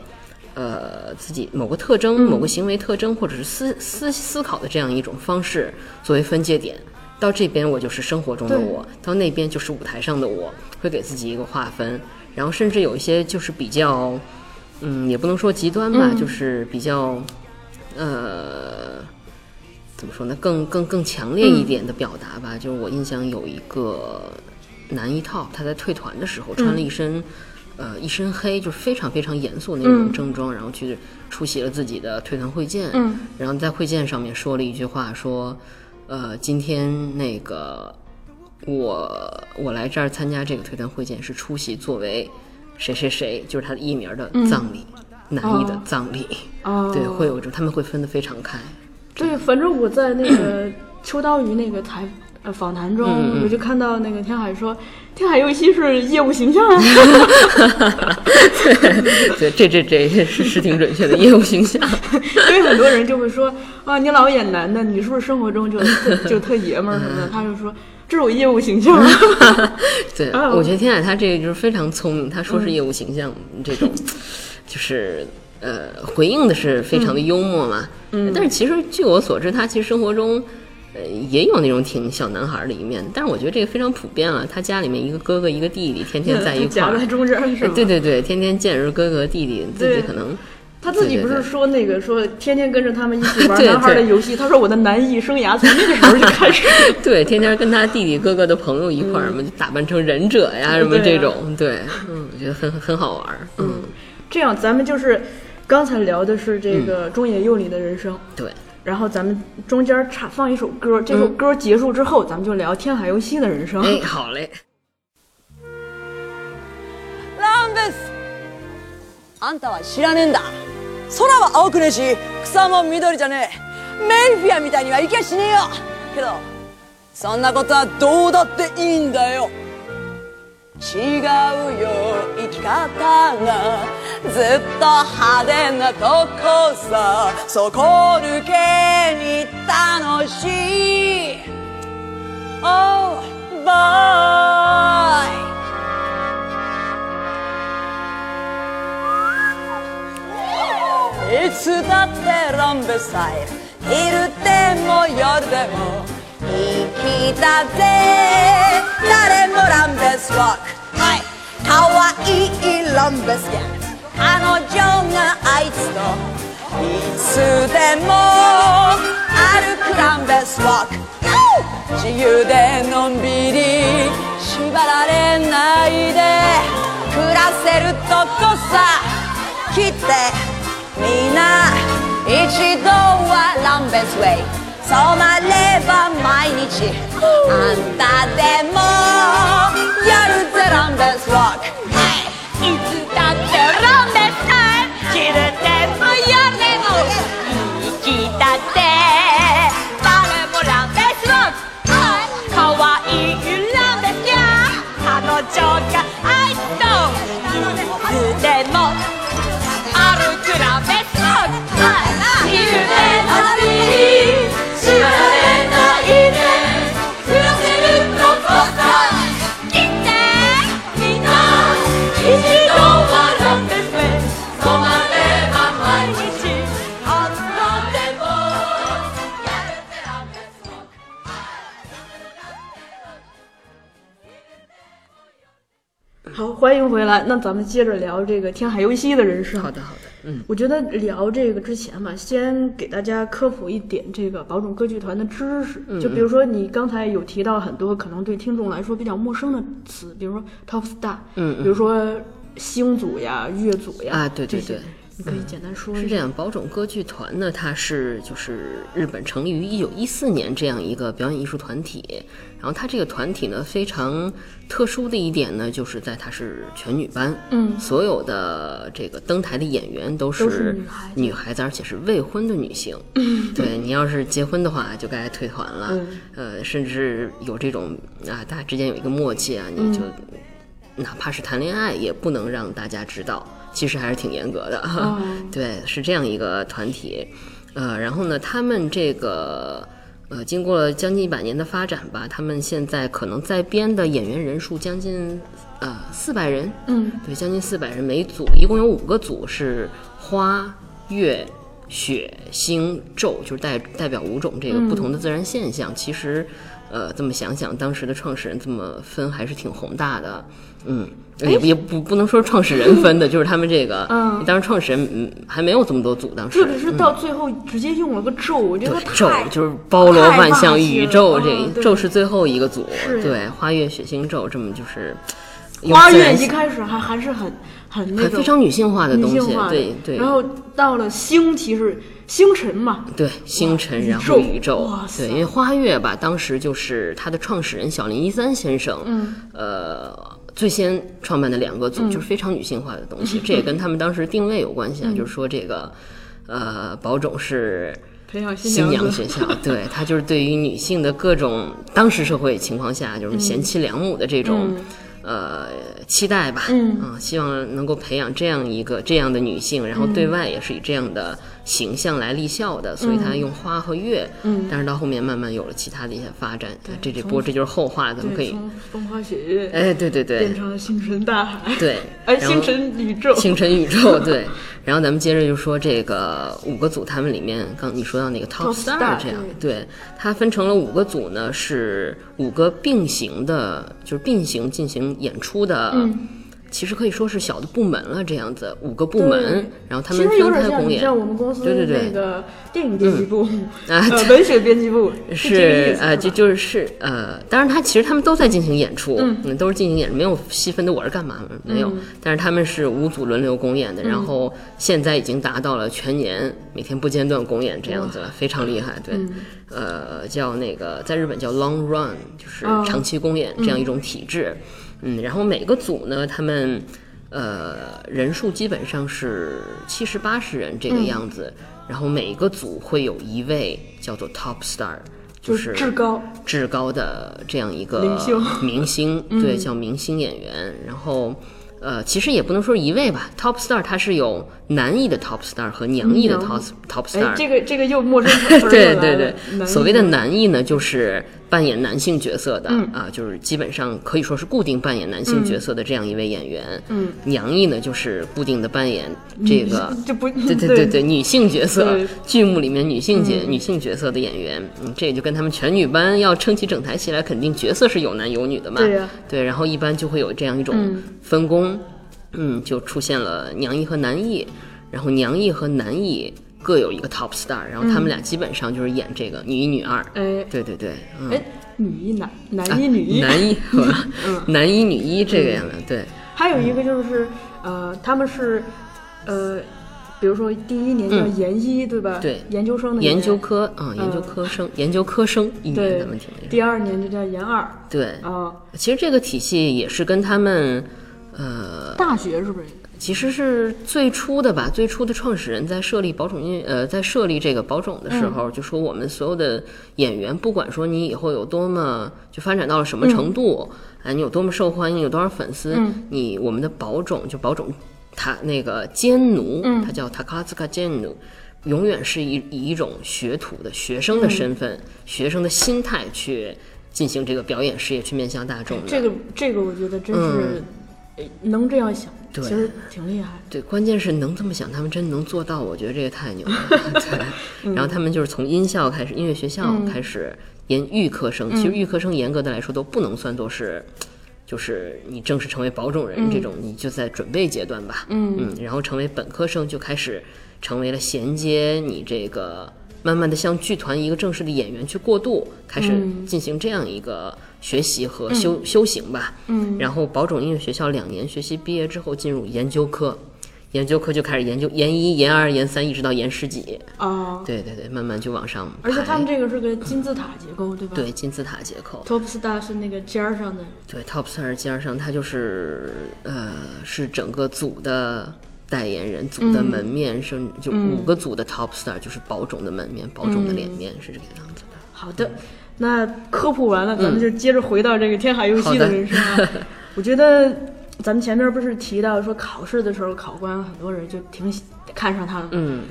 呃自己某个特征、某个行为特征，或者是思思思考的这样一种方式作为分界点。到这边我就是生活中的我，到那边就是舞台上的我，会给自己一个划分。然后甚至有一些就是比较，嗯，也不能说极端吧，就是比较，呃，怎么说呢？更更更强烈一点的表达吧。就是我印象有一个男一套，他在退团的时候穿了一身，呃，一身黑，就是非常非常严肃那种正装，然后去出席了自己的退团会见。嗯然后在会见上面说了一句话，说，呃，今天那个我我来这儿参加这个推团会见是出席作为谁谁谁，就是他的艺名的葬礼，男艺的葬礼。哦对，会有这他们会分得非常开。对，反正我在那个 [CLEARS THROAT] 秋刀鱼那个台呃访谈中，嗯我就看到那个天海说，天海佑希是业务形象啊。[LAUGHS] 对，这这这是是挺准确的 [LAUGHS] 业务形象。因为很多人就会说啊，你老演男的，你是不是生活中就 [LAUGHS] 就特爷们儿什么的？他就说这是我业务形象啊。[LAUGHS] 对，啊我觉得天海他这个就是非常聪明，他说是业务形象这种，就是呃回应的是非常的幽默嘛。嗯，但是其实据我所知，他其实生活中。呃，也有那种挺小男孩的一面，但是我觉得这个非常普遍了。他家里面一个哥哥一个弟弟，天天在一块儿夹在，中间是吗？对对对，天天见着哥哥弟弟，自己可能他自己不是对对对说那个说天天跟着他们一起玩对[LAUGHS] 男孩的对游戏，他说我的男艺生涯从那个时候就开始。[LAUGHS] 对，天天跟他弟弟哥哥的朋友一块儿嘛，就打扮成忍者呀什么对啊这种，对，嗯，我觉得很很很好玩儿，嗯，这样，咱们就是刚才聊的是这个中野佑里的人生，对，然后咱们中间插放一首歌，这首歌结束之后，咱们就聊天海佑希的人生。哎，好嘞。ランベスあんたは知らねえんだ 空は青くねえし草も緑じゃねえ。メイフィアみたいには行きゃしねえよ。けどそんなことはどうだっていいんだよ。違うよ生き方が。ずっと派手なとこさ。そこ抜けに楽し。い Oh, bye. いつだってランベスタイル昼でも夜でも生きたぜ。誰もランベスロック。はい。かわいいランベスギャル彼女があいつといつでも歩くランベスロック。自由でのんびり縛られないで暮らせるとこさ来てみんな一度はランベスウェイ 染まれば毎日あんたでも 来。那咱们接着聊这个天海游戏的人设。好的，好的，嗯，我觉得聊这个之前吧，先给大家科普一点这个宝冢歌剧团的知识。嗯就比如说你刚才有提到很多可能对听众来说比较陌生的词，比如说 top star，嗯嗯比如说星组呀、乐组呀，啊对对对你可以简单说。是这样，宝冢歌剧团呢，它是就是日本成立于一九一四年这样一个表演艺术团体。然后它这个团体呢，非常特殊的一点呢，就是在它是全女班，嗯所有的这个登台的演员都都是是女孩子女孩子，而且是未婚的女性。[LAUGHS] 对你要是结婚的话，就该退团了。嗯呃，甚至有这种啊，大家之间有一个默契啊，你就、嗯哪怕是谈恋爱，也不能让大家知道。其实还是挺严格的。哦 [LAUGHS] 对，是这样一个团体。呃，然后呢，他们这个呃，经过了将近一百年的发展吧，他们现在可能在编的演员人数将近呃四百人，嗯，对，将近四百人，每组一共有五个组是花、月、雪、星、昼，就是代代表五种这个不同的自然现象。其实，呃，这么想想，当时的创始人这么分还是挺宏大的，嗯。也也不不能说创始人分的，就是他们这个，嗯当时创始人嗯还没有这么多组，当时特别是到最后直接用了个咒，我觉得对咒太就是包罗万象，宇宙这咒是最后一个组，是对，花月血腥咒这么就是用花月一开始还还是很很那非常女性化的东西对对，然后到了星，其实星辰嘛，对星辰，然后宇宙对，因为花月吧，当时就是它的创始人小林一三先生，嗯，呃。最先创办的两个组就是非常女性化的东西，这也跟他们当时定位有关系嗯。啊。就是说这个，呃，宝种是培养新娘学校，[LAUGHS] 对他就是对于女性的各种当时社会情况下就是贤妻良母的这种、呃期待吧，嗯。希望能够培养这样一个这样的女性，然后对外也是以这样的形象来立效的，所以他用花和月，嗯。但是到后面慢慢有了其他的一些发展，这这波这就是后话，咱们可，以，从风花雪月哎，对对对。变成了星辰大海，对，[LAUGHS] 哎，星辰宇宙，[LAUGHS] 星辰宇宙，对。然后咱们接着就说这个五个组，他们里面刚你说到那个 Top Top Star，这样，对，它分成了五个组呢，是五个并行的，就是并行进行演出的。嗯其实可以说是小的部门了，这样子五个部门，然后他们分开公演。像。我们公司对对对。那个电影编辑部，[LAUGHS] 啊呃，文学编辑部是呃，就就是是呃，当然他其实他们都在进行演出，嗯。都是进行演出，没有细分的我是干嘛没有，但是他们是五组轮流公演的，然嗯后现在已经达到了全年每天不间断公演这样子了，非常厉害，对，嗯。呃，叫那个在日本叫 long run，就是哦。长期公演这样一种体制，嗯，然后每个组呢，他们。呃，人数基本上是七十八十人嗯这个样子，然后每个组会有一位叫做 top star，就就是至高，至高的这样一个明星 [LAUGHS] 明星，[LAUGHS] 对，叫明星演员。然后，呃，其实也不能说一位吧，top star 它是有男艺的 top star 和娘艺的 top top 哎 star，，这个这个又陌生词 [LAUGHS] 对对对，所谓的男艺呢，就是扮演男性角色的、嗯。啊，就是基本上可以说是固定扮演男性角色的这样一位演员。嗯，娘艺呢，就是固定的扮演这个。这不对对对对，女性角色，剧目里面女性角、女性角色的演员，嗯，这也就跟他们全女班要撑起整台戏来，肯定角色是有男有女的嘛。对呀。对，然后一般就会有这样一种嗯。分工，嗯，就出现了娘艺和男艺，然后娘艺和男艺各有一个 top star，然后他们俩基本上就是演这个女一女二。哎。对对对，嗯，哎，女一男男一女一，男一 [LAUGHS] 和男一女一这个样的，对，还有一个就是，呃，他们是，呃，比如说第一年叫研一，对吧？对。研究生的研究研科，嗯，研究科生，研究科生，一年对。咱们听那个。第二年就叫研二。对，啊。其实这个体系也是跟他们，呃，大学是不是？其实是最初的吧，最初的创始人在设立保种呃，在设立这个保种的时候，就说我们所有的演员，不管说你以后有多么就发展到了什么程度，哎，你有多么受欢迎，有多少粉丝，你我们的保种就保种，他那个监奴，他叫 Takatsuka 监奴。永远是以以一种学徒的学生的身份、学生的心态去进行这个表演事业，去面向大众的。这个这个，我觉得真是呃能这样想，对。其实挺厉害。对，关键是能这么想，他们真能做到，我觉得这个太牛了。[LAUGHS] 对，然后他们就是从音校开始，音乐学校开始研预科生，其实预科生严格的来说都不能算作是。就是你正式成为保种人这种，你就在准备阶段吧，嗯。然后成为本科生就开始成为了衔接你这个，慢慢的向剧团一个正式的演员去过渡，开始进行这样一个学习和修、修行吧，嗯，然后保种音乐学校两年学习毕业之后进入研究科，研究科就开始研究研一、研二、研三，一直到研十几，哦，对对对，慢慢就往上。而且他们这个是个金字塔结构，对吧？对金字塔结构，，Top Star 是那个尖儿上的，对 Top Star 尖儿上，它就是呃是整个组的代言人，组的门面，甚至就五个组的 Top Star 就是保种的门面，保种的脸面是这个样子的。好的，那科普完了，咱们就接着回到这个天海游戏的人生啊。[LAUGHS] 我觉得咱们前面不是提到说考试的时候，考官很多人就挺喜看上他了，嗯，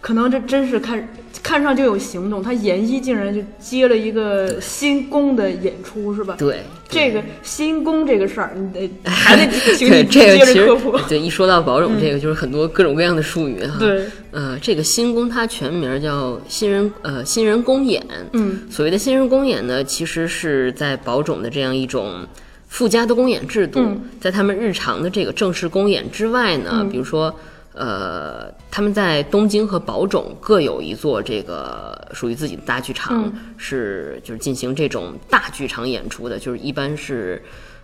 可能这真是看看上就有行动。他演绎竟然就接了一个新宫的演出，是吧？对，这个新宫这个事儿，你得 [LAUGHS] 还得 [LAUGHS] 请对你接这个其实着科普。对一说到保种，这个就是很多各种各样的术语哈。对，呃，这个新宫它全名叫新人呃新人公演。嗯，所谓的新人公演呢，其实是在保种的这样一种附加的公演制度，嗯在他们日常的这个正式公演之外呢，比如说。呃，他们在东京和宝冢各有一座这个属于自己的大剧场，是就是进行这种大剧场演出的，就是一般是。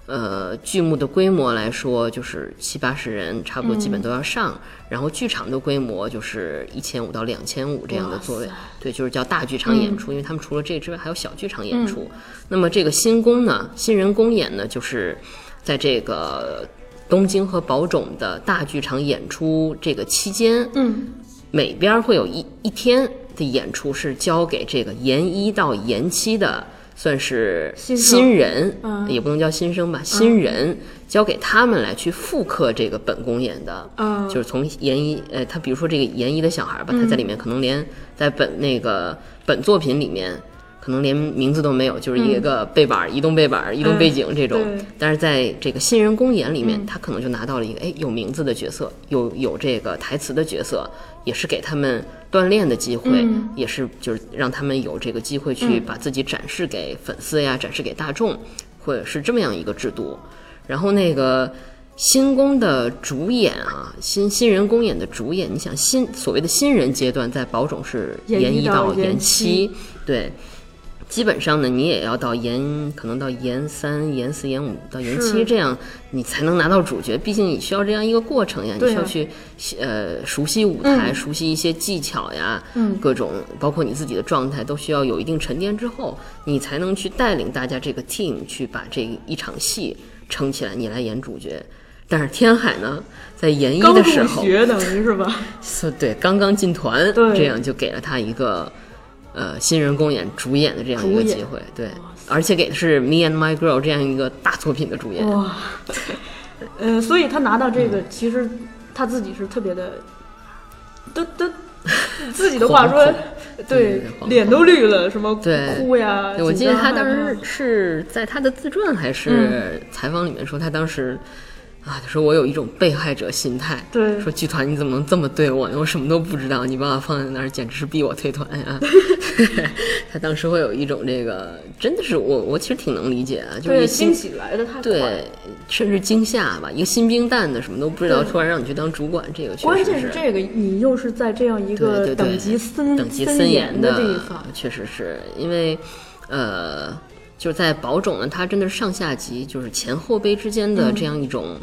呃，剧目的规模来说，就是七八十人，差不多基本都要上。然后剧场的规模就是一千五到两千五这样的座位，对，就是叫大剧场演出。因为他们除了这之外，还有小剧场演出。那么这个新宫呢，新人公演呢，就是在这个东京和宝冢的大剧场演出这个期间，嗯，每边儿会有一一天的演出是交给这个研一到研七的，算是新人，嗯。也不能叫新生吧，新人交给他们来去复刻这个本公演的，嗯。就是从研一，呃，他比如说这个研一的小孩儿吧，他在里面可能连在本那个本作品里面。可能连名字都没有，就是一个背板儿、移动背板儿、移动背景这种。对。但是在这个新人公演里面，他可能就拿到了一个哎有名字的角色，有有这个台词的角色，也是给他们锻炼的机会，也是就是让他们有这个机会去把自己展示给粉丝呀，展示给大众，或者是这么样一个制度。然后那个新宫的主演啊，新新人公演的主演，你想新所谓的新人阶段，在保种是延一到到研研七七，对。基本上呢，你也要到研，可能到研三、研四、研五到研七这样，你才能拿到主角。毕竟你需要这样一个过程呀，你需要去呃熟悉舞台、熟悉一些技巧呀，嗯各种包括你自己的状态都需要有一定沉淀之后，你才能去带领大家这个 team 去把这一场戏撑起来，你来演主角。但是天海呢，在研一的时候，学等于是吧？[LAUGHS] 是对，刚刚进团，对这样就给了他一个呃新人公演主演的这样一个机会，对，而且给的是《Me and My Girl》这样一个大作品的主演，哇，呃，所以他拿到这个，其实他自己是特别的，都都 [LAUGHS] 自己的话说，对脸都绿了，什么对。哭呀，对我记得他当时是在他的自传还嗯。是采访里面说，他当时啊，他说我有一种被害者心态，对说剧团你怎么能这么对我呢？我什么都不知道，你把我放在那儿，简直是逼我退团呀！[LAUGHS] [LAUGHS] 他当时会有一种这个，真的是我我其实挺能理解啊，就是惊喜来的太快对，甚至惊吓吧，一个新兵蛋的什么都不知道，突然让你去当主管，这个确关实键是这个，你又是在这样一个等级森等级森森严的地方，确实是因为，呃，就是在保种呢，它真的是上下级，就是前后辈之间的这样一种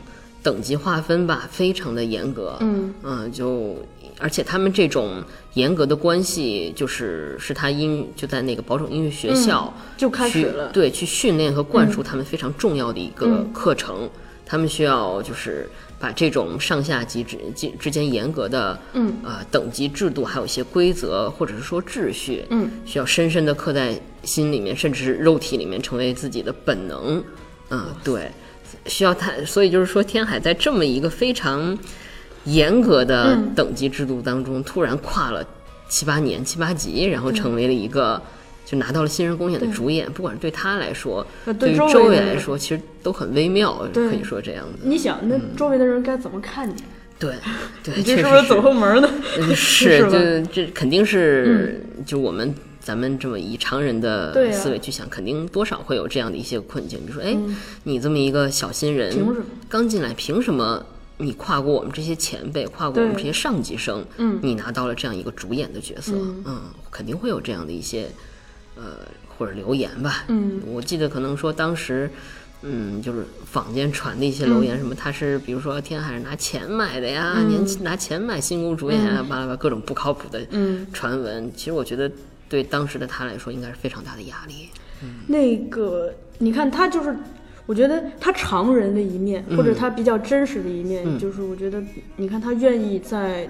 等级划分吧，非常的严格。嗯就而且他们这种严格的关系，就是是他音就在那个保守音乐学校、嗯就开始去了嗯对，去训练和灌输他们非常重要的一个课程。他们需要就是把这种上下级之之之间严格的嗯呃等级制度，还有一些规则或者是说秩序，嗯，需要深深的刻在心里面，甚至是肉体里面，成为自己的本能。嗯，对，需要他，所以就是说，天海在这么一个非常严格的嗯等级制度当中，突然跨了七八年、七八级，然后成为了一个。就拿到了新人公演的主演，不管是对他来说，呃对于周围来说，其实都很微妙，可以说这样子。你想，那周围的人该怎么看你？对，[LAUGHS] 对，你这是不是走后门呢？嗯是，就这肯定是，就我们咱们这么以常人的思维去想，肯定多少会有这样的一些困境。比如说，哎，你这么一个小新人凭什么，刚进来，凭什么你跨过我们这些前辈，跨过我们这些上级生，嗯你拿到了这样一个主演的角色，嗯，肯定会有这样的一些，呃，或者留言吧。嗯，我记得可能说当时。嗯，就是坊间传的一些留言，什么他是比如说天海是拿钱买的呀，年拿钱买新宫主演啊，巴拉巴拉各种不靠谱的嗯传闻。其实我觉得对当时的他来说，应该是非常大的压力。那个，你看他就是，我觉得他常人的一面，或者他比较真实的一面，就是我觉得，你看他愿意在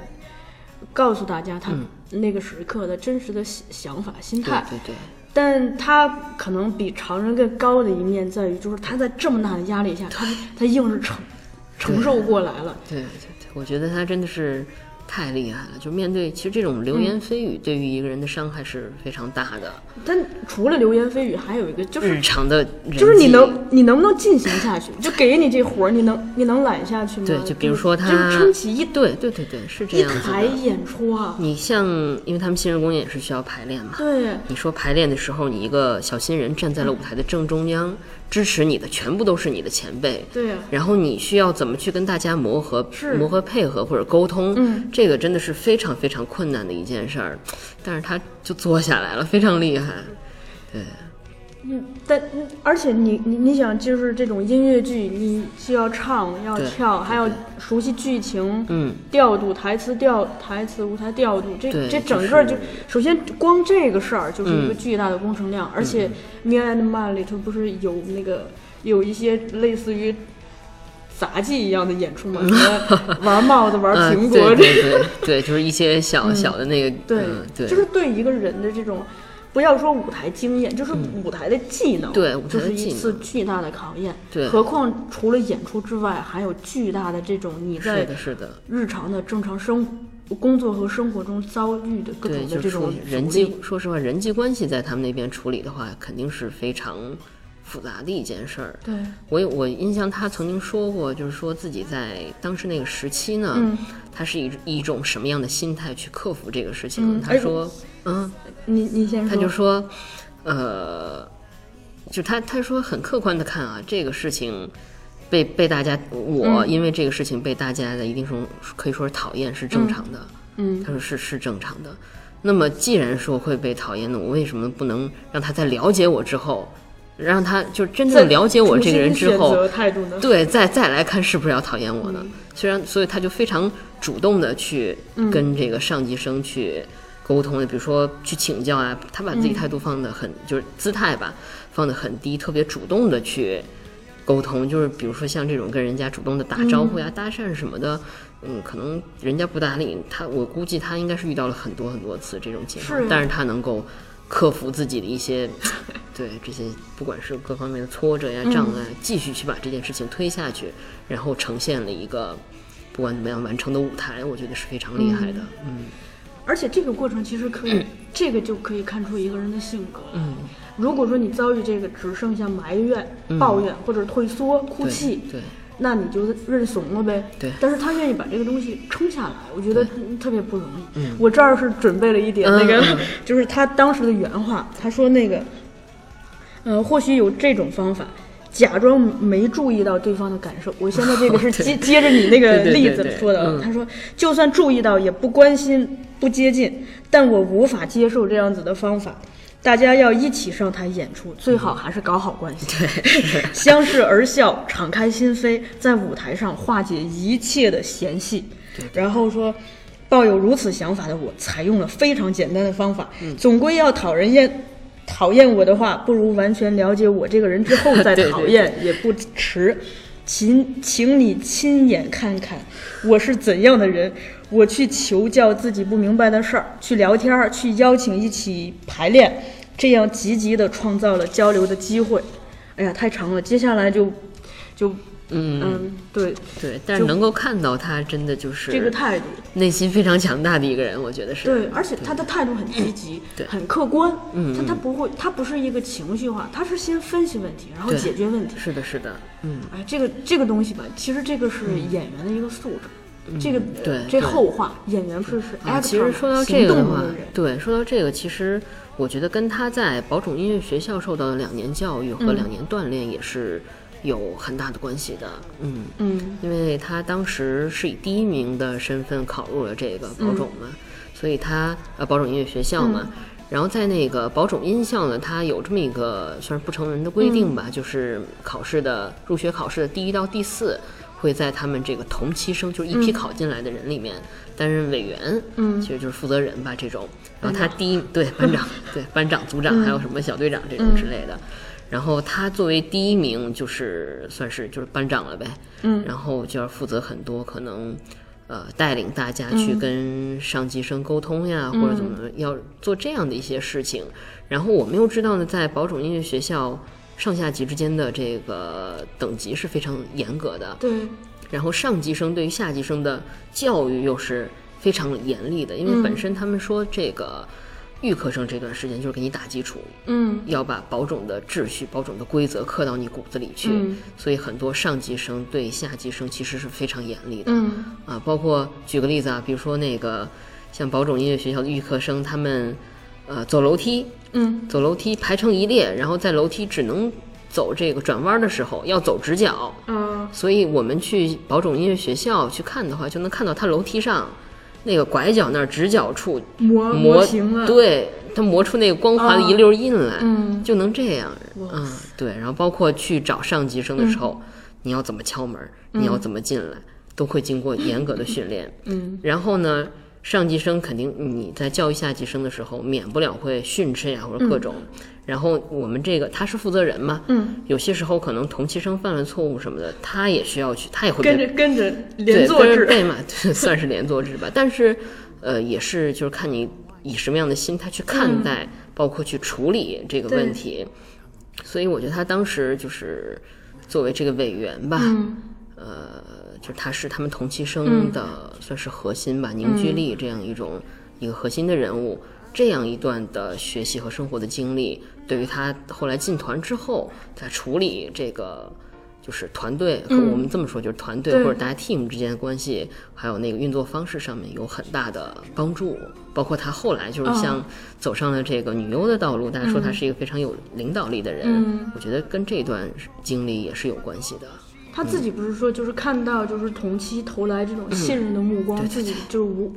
告诉大家他那个时刻的真实的想想法、心对态。对对，但他可能比常人更高的一面在于，就是他在这么大的压力下，他他硬是承承受过来了。对对对，我觉得他真的是太厉害了。就面对其实这种流言蜚语，对于一个人的伤害是非常大的。但除了流言蜚语，还有一个就是日常的就是你能你能不能进行下去？就给你这活儿，你能你能揽下去吗？对，就比如说他就是撑起一对对对对是这一样子台的。演出啊。你像，因为他们新人公演也是需要排练嘛。对，你说排练的时候，你一个小新人站在了舞台的正中央，支持你的全部都是你的前辈。对啊然后你需要怎么去跟大家磨合、是磨合配合或者沟通？嗯，这个真的是非常非常困难的一件事儿，但是他就做下来了，非常厉害。对，嗯，但嗯而且你你你想，就是这种音乐剧，你既要唱，要跳，还要熟悉剧情，嗯，调度台词调台词舞台调度，这这整个是就首先光这个事儿就是一个嗯巨大的工程量，而且《Mia and Ma》里头不是有那个有一些类似于。杂技一样的演出嘛，[LAUGHS] 什么玩帽子、玩呃苹果，对对对对，就是一些小小的那个，对，就是对一个人的这种，不要说舞台经验，就是舞台的技能，嗯对舞台就是一的技能次巨大的考验。对何况除了演出之外，还有巨大的这种你是在的，是的。日常的正常生活、工作和生活中遭遇的各对，种的就是这种人际，说实话，人际关系在他们那边处理的话，肯定是非常复杂的一件事儿。对，我有我印象，他曾经说过，就是说自己在当时那个时期呢，嗯他是以一种什么样的心态去克服这个事情？他说，嗯，你你先说，他就说，呃，就他他说很客观的看啊，这个事情被被大家，我、嗯因为这个事情被大家的一定说可以说是讨厌是正常的。嗯他说是是正常的。那么既然说会被讨厌，那我为什么不能让他在了解我之后，让他就真在正了解我这个人之后？对，再再来看是不是要讨厌我呢？嗯虽然，所以他就非常主动的去跟这个上级生去沟通的，比如说去请教啊，他把自嗯己态度放得很，就是姿态吧，放得很低，特别主动的去沟通，就是比如说像这种跟人家主动的打招呼呀、嗯搭讪什么的。嗯，可能人家不搭理他，我估计他应该是遇到了很多很多次这种情况，是但是他能够克服自己的一些，[LAUGHS] 对这些不管是各方面的挫折呀、障碍，继续去把这件事情推下去，然后呈现了一个不管怎么样完成的舞台，我觉得是非常厉害的。嗯而且这个过程其实可以，这个就可以看出一个人的性格。嗯，如果说你遭遇这个只剩下埋怨、抱怨或者退缩、哭泣，对那你就认怂了呗。对但是他愿意把这个东西撑下来，我觉得特别不容易。我这儿是准备了一点嗯那个，嗯就是他当时的原话，他说那个，呃，或许有这种方法。假装没注意到对方的感受，我现在这个是接 [LAUGHS] 接着你那个例子对说的。嗯他说，就算注意到，也不关心、不接近，但我无法接受这样子的方法。大家要一起上台演出，最好还是搞好关系，对 [LAUGHS] 相视而笑，敞开心扉，在舞台上化解一切的嫌隙。然后说，抱有如此想法的我，采用了非常简单的方法，总归要讨人厌。讨厌我的话，不如完全了解我这个人之后再 [LAUGHS] 讨厌也不迟。请，请你亲眼看看我是怎样的人。我去求教自己不明白的事儿，去聊天儿，去邀请一起排练，这样积极的创造了交流的机会。哎呀，太长了，接下来就就嗯。对。对，但是能够看到他真的就是这个态度，内心非常强大的一个人，我觉得是。对，而且他的态度很积极，对。很客观。嗯他他不会，他不是一个情绪化，他是先分析问题，然后解决问题。是的，是的，嗯，哎，这个这个东西吧，其实这个是演员的一个素质。这个这对。这后话，演员是是啊，actor，其实说到这行个的话动的人，对，说到这个，其实我觉得跟他在宝冢音乐学校受到的两年教育和两年锻炼也是有很大的关系的。嗯嗯因为他当时是以第一名的身份考入了这个保种嘛，所以他呃保种音乐学校嘛。然后在那个保种音校呢，他有这么一个算是不成文的规定吧，就是考试的入学考试的第一到第四，会在他们这个同期生，就是一批考进来的人里面担任委员，嗯其实就是负责人吧这种。然后他第一对班长，对班长、组长，还有什么小队长这种之类的。然后他作为第一名，就是算是就是班长了呗，嗯。然后就要负责很多可能。呃，带领大家去跟上级生沟通呀，或者怎么要做这样的一些事情。然后我们又知道呢，在宝冢音乐学校上下级之间的这个等级是非常严格的，对，然后上级生对于下级生的教育又是非常严厉的，因为本身他们说这个预科生这段时间就是给你打基础，嗯。要把保种的秩序、保种的规则刻到你骨子里去，嗯。所以很多上级生对下级生其实是非常严厉的。嗯。啊，包括举个例子啊，比如说那个像保种音乐学校的预科生，他们呃走楼梯，嗯。走楼梯排成一列，然后在楼梯只能走这个转弯的时候要走直角，嗯。所以我们去保种音乐学校去看的话，就能看到他楼梯上那个拐角那儿直角处磨磨对，它磨出那个光滑的一溜印来，嗯就能这样，哇嗯，对，然后包括去找上级生的时候，你要怎么敲门，你要怎么进来，都会经过严格的训练，嗯。然后呢，上级生肯定你在教育下级生的时候，免不了会训斥呀或者各种。然后我们这个他是负责人嘛，嗯，有些时候可能同期生犯了错误什么的，他也需要去，他也会跟着跟着对连坐制，跟着背嘛，对 [LAUGHS] 算是连坐制吧。但是，呃，也是就是看你以什么样的心态去看待，包括去处理这个问题。所以我觉得他当时就是作为这个委员吧，嗯呃，就是他是他们同期生的算是核心吧，凝聚力这样一种一个核心的人物。这样一段的学习和生活的经历，对于他后来进团之后，在处理这个就是团队，和我们这么说就是团队或者大家 team 之间的关系，还有那个运作方式上面有很大的帮助。包括他后来就是像走上了这个女优的道路，大家说他是一个非常有领导力的人，嗯。我觉得跟这段经历也是有关系的。他自己不是说，就是看到就是同期投来这种信任的目光，自己就是无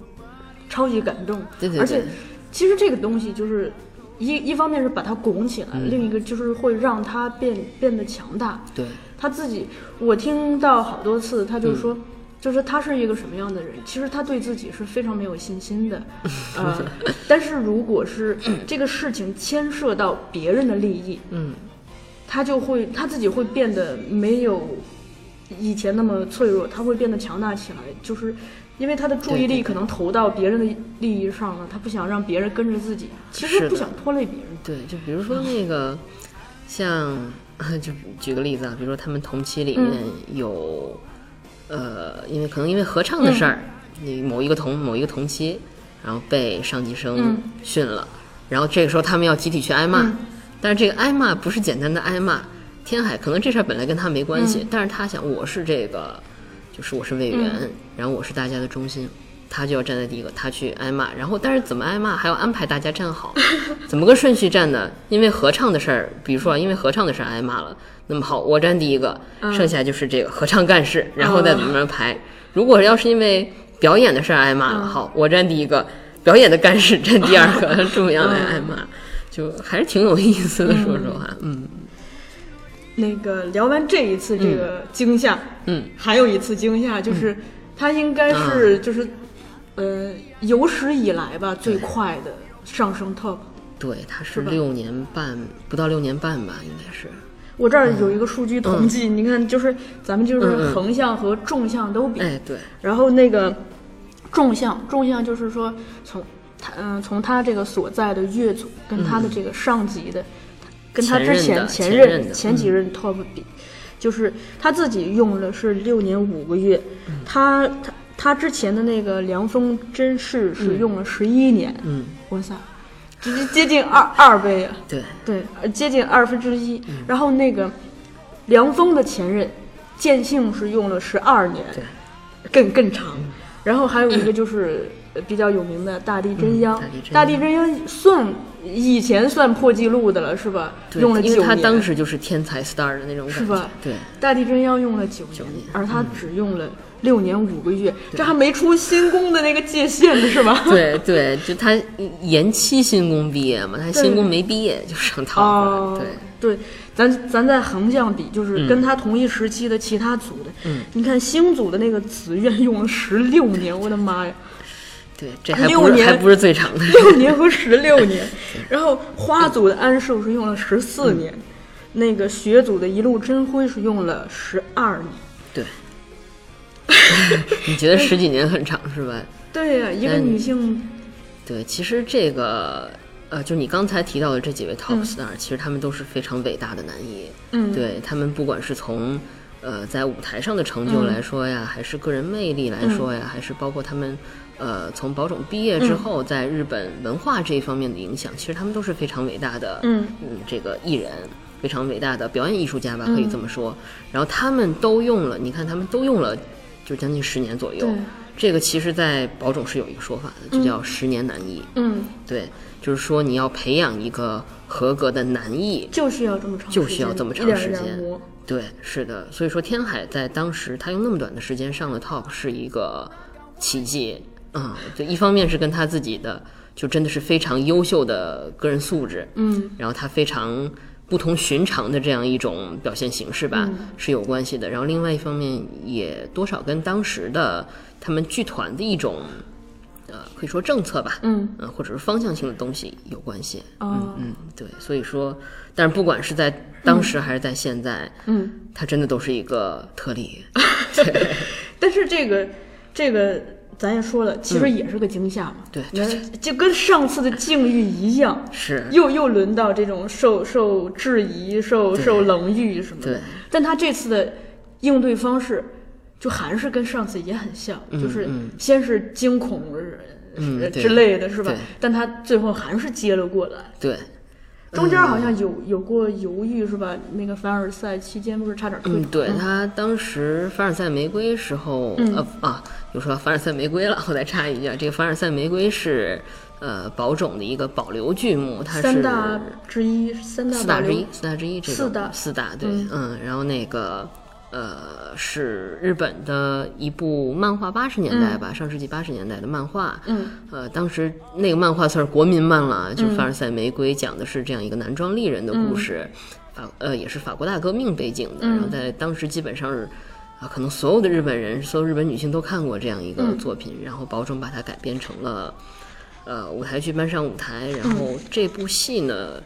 超级感动。对对对而且其实这个东西就是一一方面是把他拱起来，嗯另一个就是会让他变变得强大。对，他自己，我听到好多次，他就说。就是他是一个什么样的人？其实他对自己是非常没有信心的，[LAUGHS] 呃，但是如果是这个事情牵涉到别人的利益，嗯，他就会他自己会变得没有以前那么脆弱，他会变得强大起来，就是因为他的注意力可能投到别人的利益上了，他不想让别人跟着自己，其实不想拖累别人。对，就比如说那个，像就举个例子啊，比如说他们同期里面有，呃，因为可能因为合唱的事儿，你某一个同某一个同期，然后被上级生嗯。训了，然后这个时候他们要集体去挨骂，嗯。但是这个挨骂不是简单的挨骂，天海可能这事儿本来跟他没关系，但是他想我是这个，就是我是委员，然后我是大家的中心。他就要站在第一个，他去挨骂，然后但是怎么挨骂还要安排大家站好，[LAUGHS] 怎么个顺序站呢？因为合唱的事儿，比如说啊，因为合唱的事儿挨骂了，那么好，我站第一个，剩下就是这个合唱干事，然后再怎么着排。如果要是因为表演的事儿挨骂了，好，我站第一个，表演的干事站第二个，这么样来挨骂，就还是挺有意思的，说实话，嗯那个聊完这一次这个惊吓，嗯，还有一次惊吓就是他应该是就是呃有史以来吧最快的上升 top。对，他是六年半，不到六年半吧，应该是。我这儿有一个数据统计，你看，就是咱们就嗯是嗯横向和纵向都比，哎，对，然后那个纵向，纵向就是说从他嗯、从他这个所在的乐组跟他的这个上级的，跟他之前嗯前前任前几任 top 比，就是他自己用了是六年五个月，嗯他他他之前的那个凉风真是是用了十一年，嗯，哇塞，直接接近二二倍啊！对，对，呃接近二分之一。嗯然后那个凉风的前任建性是用了十二年，对，更更长。然后还有一个就是呃比较有名的大地真央，嗯大地真央算以前算破纪录的了，是吧？用了九年，因为他当时就是天才 star 的那种感觉，是吧？对，大地真央用了九年，年而他只用了六年五个月，这还没出新宫的那个界限呢，是吧？对对，就他延期新宫毕业嘛，他新宫没毕业就上 top 了，哦，对，对，咱咱在横向比，就是跟他同一时期的其他组的，嗯，你看星组的那个紫苑用了十六年，我的妈呀，对，这还不是六年还不是最长的，六年和十六年，[LAUGHS] 然后花组的安寿是用了十四年，那个雪组的一路真辉是用了十二年，对。[LAUGHS] 你觉得十几年很长是吧？对呀、一个嗯女性，对，其实这个呃，就你刚才提到的这几位 top 嗯 star，、其实他们都是非常伟大的男艺。嗯，对他们不管是从呃在舞台上的成就嗯来说呀，还是个人魅力来说呀，还是包括他们呃从宝冢毕业之后在日本文化这一方面的影响，其实他们都是非常伟大的嗯这个艺人。非常伟大的表演艺术家吧，可以这么说。然后他们都用了，你看他们都用了，就将近十年左右。这个其实，在宝冢是有一个说法的，就叫十年难艺。嗯，对，就是说你要培养一个合格的男艺，就是要这么长就间，需要这么长时间。对，是的，所以说天海在当时他用那么短的时间上了 top 是一个奇迹，嗯，就一方面是跟他自己的就真的是非常优秀的个人素质，嗯，然后他非常不同寻常的这样一种表现形式吧、嗯是有关系的，然后另外一方面也多少跟当时的他们剧团的一种呃可以说政策吧，嗯呃或者是方向性的东西有关系，哦嗯，对，所以说，但是不管是在当时还是在现在，嗯，他真的都是一个特例。[LAUGHS] [LAUGHS] 但是这个这个咱也说了，其实也是个惊吓嘛。嗯对就跟上次的境遇一样，[LAUGHS] 是又又轮到这种受受质疑、受受冷遇什么的对。但他这次的应对方式，就还是跟上次也很像，就是嗯先是惊恐呃嗯之类的，是吧？但他最后还是接了过来。对，中间好像有有过犹豫，是吧？那个凡尔赛期间不是差点退嗯，对他当时凡尔赛玫瑰时候，嗯。呃啊，又说到凡尔赛玫瑰了，我再插一句啊，这个凡尔赛玫瑰是呃宝冢的一个保留剧目，它是三大之一，三大四大之一，四大之一，这个四大。四大对，嗯。嗯然后那个呃是日本的一部漫画，八十年代吧，上世纪八十年代的漫画，嗯，呃，当时那个漫画算是国民漫了，就《凡尔赛玫瑰》讲的是这样一个男装丽人的故事，法呃也是法国大革命背景的，然后在当时基本上是。啊，可能所有的日本人，所有日本女性都看过这样一个作品，然后保准把它改编成了，呃，舞台剧搬上舞台，然后这部戏呢，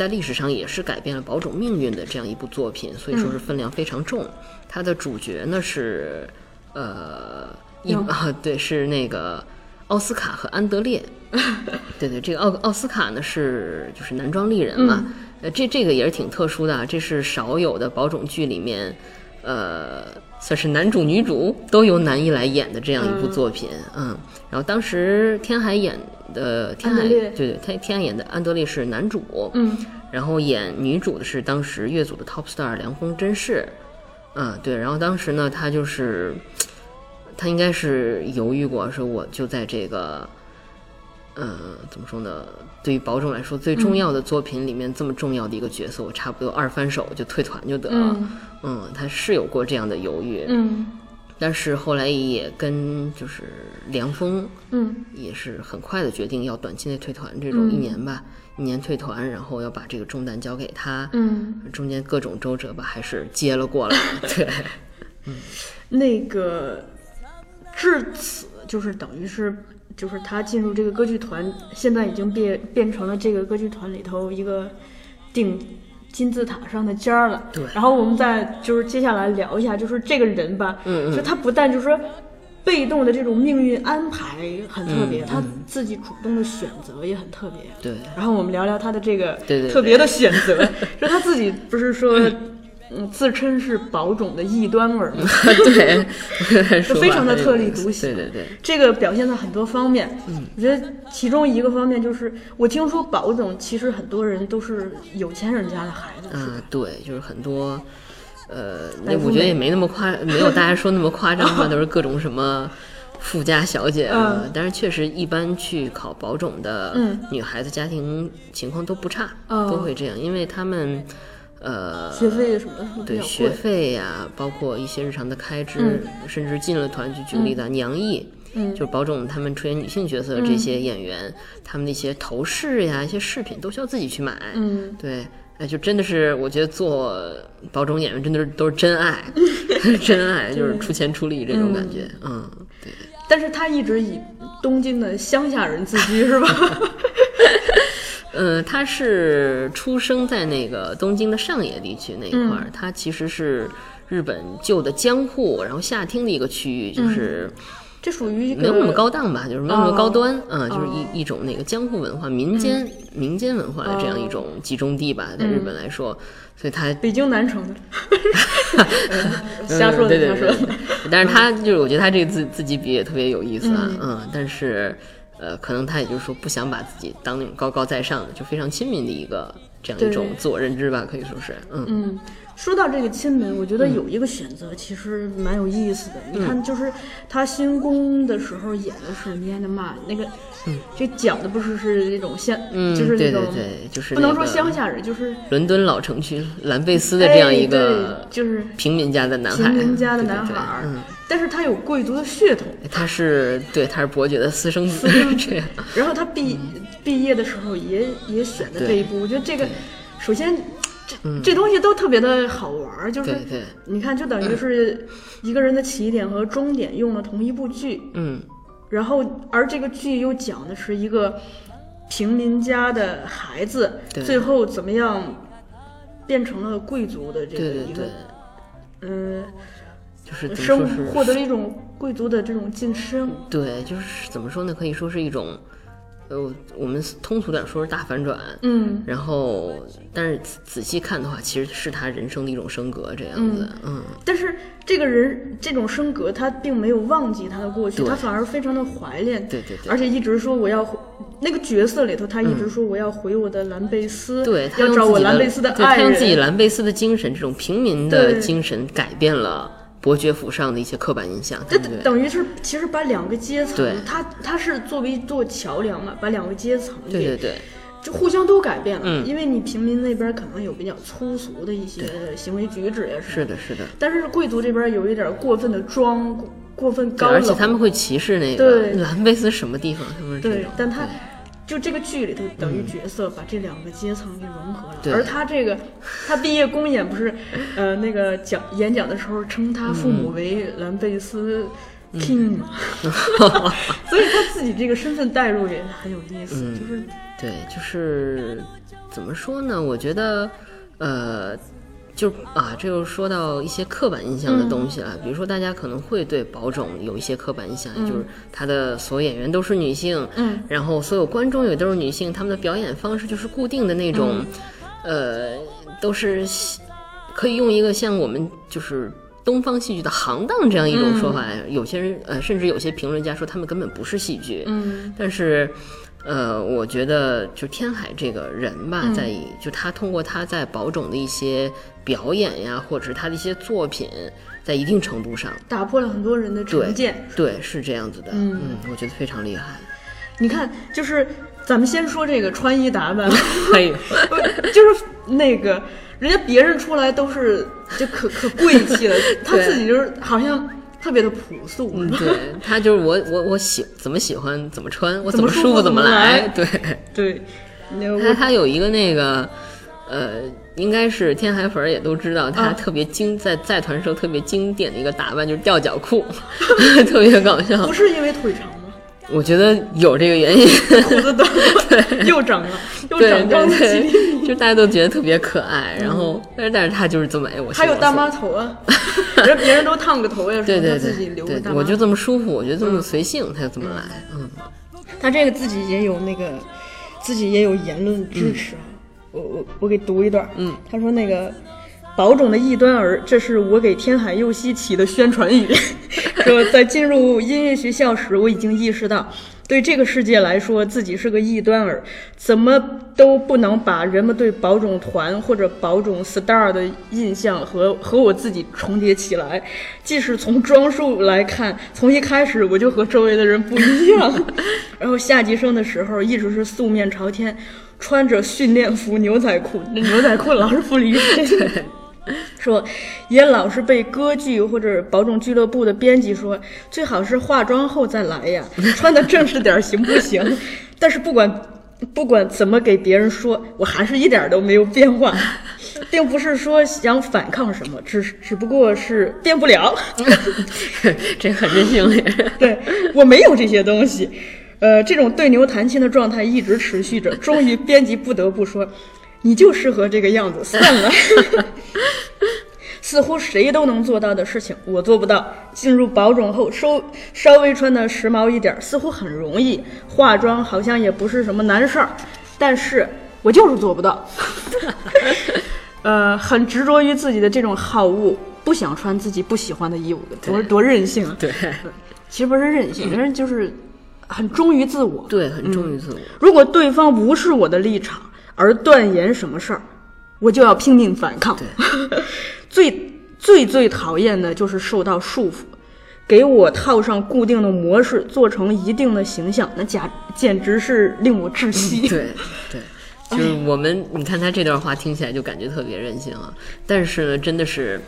在历史上也是改变了宝冢命运的这样一部作品，所以说是分量非常重。它的主角呢是，呃，一哟啊，对，是那个奥斯卡和安德烈。[LAUGHS] 对对，这个奥奥斯卡呢是就是男装丽人嘛，呃，这这个也是挺特殊的啊，这是少有的宝冢剧里面，呃，算是男主女主都由男一来演的这样一部作品，嗯然后当时天海演的天海，对对，天天海演的安德烈是男主，嗯，然后演女主的是当时乐组的 top star 凉风真世，嗯，对，然后当时呢，他就是他应该是犹豫过，说我就在这个，呃，怎么说呢？对于宝冢来说，最重要的作品里面这么重要的一个角色，我差不多二翻手就退团就得了。嗯嗯，他是有过这样的犹豫，嗯但是后来也跟就是梁峰嗯也是很快的决定要短期内退团，这种一年吧，一年退团，然后要把这个重担交给他。嗯，中间各种周折吧，还是接了过来。[LAUGHS] 对，嗯那个至此就是等于是就是他进入这个歌剧团，现在已经变变成了这个歌剧团里头一个顶金字塔上的尖儿了。对然后我们再就是接下来聊一下，就是这个人吧，嗯嗯就他不但就是说。被动的这种命运安排很特别，嗯他自己主动的选择也很特别。对然后我们聊聊他的这个对特别的选择，[LAUGHS] 就他自己不是说，嗯，自称是宝冢的异端儿吗？[LAUGHS] [LAUGHS] 对，说非常的特立独行。对对对，这个表现在很多方面。嗯，我觉得其中一个方面就是，我听说宝冢其实很多人都是有钱人家的孩子？嗯，对，就是很多，呃，那我觉得也没那么夸，没有大家说那么夸张吧，都是各种什么富家小姐啊。嗯但是确实，一般去考保种的嗯女孩子家庭情况都不差，哦都会这样，因为他们，呃，学费什么的对学。费呀、包括一些日常的开支，嗯甚至进了团，就举个例子啊，娘艺。嗯就是保种他们出演女性角色的这些演员，他们的一些头饰呀、一些饰品都需要自己去买。嗯，对，哎，就真的是，我觉得做保种演员真的是都是真爱，[LAUGHS] 真爱，就是出钱出力这种感觉。嗯，对。但是他一直以东京的乡下人自居，是吧？[LAUGHS] [LAUGHS] 呃，他是出生在那个东京的上野地区那一块儿，嗯。他其实是日本旧的江户，然后下町的一个区域，就是这属于没有那么高档吧，就是没有那么高端哦啊、就是一一种那个江户文化、民间、民间文化的这样一种集中地吧，在日本来说，所以他北京南城的，[LAUGHS] 瞎说的，嗯对对瞎说的。但是他就是，我觉得他这个自自己比也特别有意思啊，嗯，但是呃，可能他也就是说不想把自己当那种高高在上的，就非常亲民的一个这样一种自我认知吧，可以说是，嗯。嗯，说到这个亲民，我觉得有一个选择其实蛮有意思的。你嗯。看，就是他新宫的时候演的是尼安的玛，那个，这讲的不是是那种乡，嗯，就是那种对对对，就是不能说乡下人，就是伦敦老城区兰贝斯的这样一哎个对就是平民家的男孩，平民家的对对对男孩儿嗯，但是他有贵族的血统。他是对，他是伯爵的私生子，[LAUGHS] 这样，然后他毕毕业的时候也也选的这一部，我觉得这个首先这这东西都特别的好玩儿，就是你看，就等于是一个人的起点和终点用了同一部剧，嗯，然后而这个剧又讲的是一个平民家的孩子最后怎么样变成了贵族的这个一个嗯就是怎么生说是获得了一种贵族的这种晋升，对，就是怎么说呢？可以说是一种，呃，我们通俗点说是大反转。嗯。然后，但是仔仔细看的话，其实是他人生的一种升格，这样子。嗯，但是这个人这种升格，他并没有忘记他的过去，他反而非常的怀念，对对对而且一直说我要回那个角色里头，他一直说我要回我的兰贝斯，对他要找我兰贝斯的对他爱用自己，兰贝斯的精神，这种平民的精神，改变了伯爵府上的一些刻板印象，这对不对？等于是其实把两个阶层对，他他是作为一座桥梁嘛，把两个阶层对对对，就互相都改变了，嗯。因为你平民那边可能有比较粗俗的一些行为举止呀什么是的，是的。但是贵族这边有一点过分的装，过过分，高冷，而且他们会歧视那个对。个兰贝斯什么地方，他们是这种，。对但他对就这个剧里头等于角色把这两个阶层给融合了，对。而他这个他毕业公演不是，[LAUGHS] 呃，那个讲演讲的时候称他父母为兰贝斯 King 嘛，[LAUGHS] 所以他自己这个身份代入也很有意思，就是对，就是怎么说呢？我觉得，呃，就啊，这又说到一些刻板印象的东西了。比如说，大家可能会对宝冢有一些刻板印象，也就是他的所有演员都是女性，嗯，然后所有观众也都是女性，他们的表演方式就是固定的那种，呃，都是可以用一个像我们就是。东方戏剧的行当这样一种说法，有些人呃，甚至有些评论家说他们根本不是戏剧，嗯但是，呃，我觉得就天海这个人吧，在以就他通过他在宝冢的一些表演呀，或者是他的一些作品，在一定程度上，打破了很多人的成见。对是这样子的，嗯。我觉得非常厉害。你看，就是咱们先说这个穿衣打扮，[LAUGHS] 还有，[LAUGHS] 就是那个人家别人出来都是就可可贵气了，[LAUGHS] 他自己就是好像特别的朴素。嗯，对他就是我我我喜怎么喜欢怎么穿，我怎么舒服怎么来对。对，[LAUGHS] 那他他有一个那个，呃，应该是天海粉儿也都知道，他啊特别经在在团时候特别经典的一个打扮就是吊脚裤，[LAUGHS] 特别搞笑不。是因为腿长吗？我觉得有这个原因，胡子短了，[LAUGHS] 又长了，又对长高了 [LAUGHS] 就大家都觉得特别可爱。然后，但是但是他就是这么哎，我还有大妈头啊，[LAUGHS] 人别人都烫个头呀，对对对我就这么舒服，我觉得这么随性，他就这么来。嗯，他这个自己也有那个，自己也有言论支持啊。我我我给读一段，嗯，他说那个保种的异端儿，这是我给天海佑希起的宣传语。[LAUGHS] 说在进入音乐学校时，我已经意识到，对这个世界来说，自己是个异端儿，怎么都不能把人们对保种团或者保种 star 的印象和和我自己重叠起来。即使从装束来看，从一开始我就和周围的人不一样。然后下级生的时候，一直是素面朝天，穿着训练服、牛仔裤，那牛仔裤老是不离身。[LAUGHS] 说，也老是被歌剧或者保种俱乐部的编辑说，最好是化妆后再来呀，穿的正式点儿行不行？[LAUGHS] 但是不管不管怎么给别人说，我还是一点儿都没有变化，[LAUGHS] 并不是说想反抗什么，只是只不过是变不了。这很任性也是。对我没有这些东西，呃，这种对牛弹琴的状态一直持续着。终于，编辑不得不说，你就适合这个样子，[LAUGHS] 算了。似乎谁都能做到的事情，我做不到。进入保种后，稍稍微穿的时髦一点，似乎很容易。化妆好像也不是什么难事儿，但是我就是做不到。[LAUGHS] 呃，很执着于自己的这种好恶，不想穿自己不喜欢的衣服，多多任性啊！对其实不是任性，人就是很忠于自我。对，很忠于自我。如果对方无视我的立场而断言什么事儿，我就要拼命反抗。[LAUGHS] 最最最讨厌的就是受到束缚，给我套上固定的模式，做成一定的形象，那简简直是令我窒息。对对，[LAUGHS] 就是我们，你看他这段话听起来就感觉特别任性啊，但是呢，真的是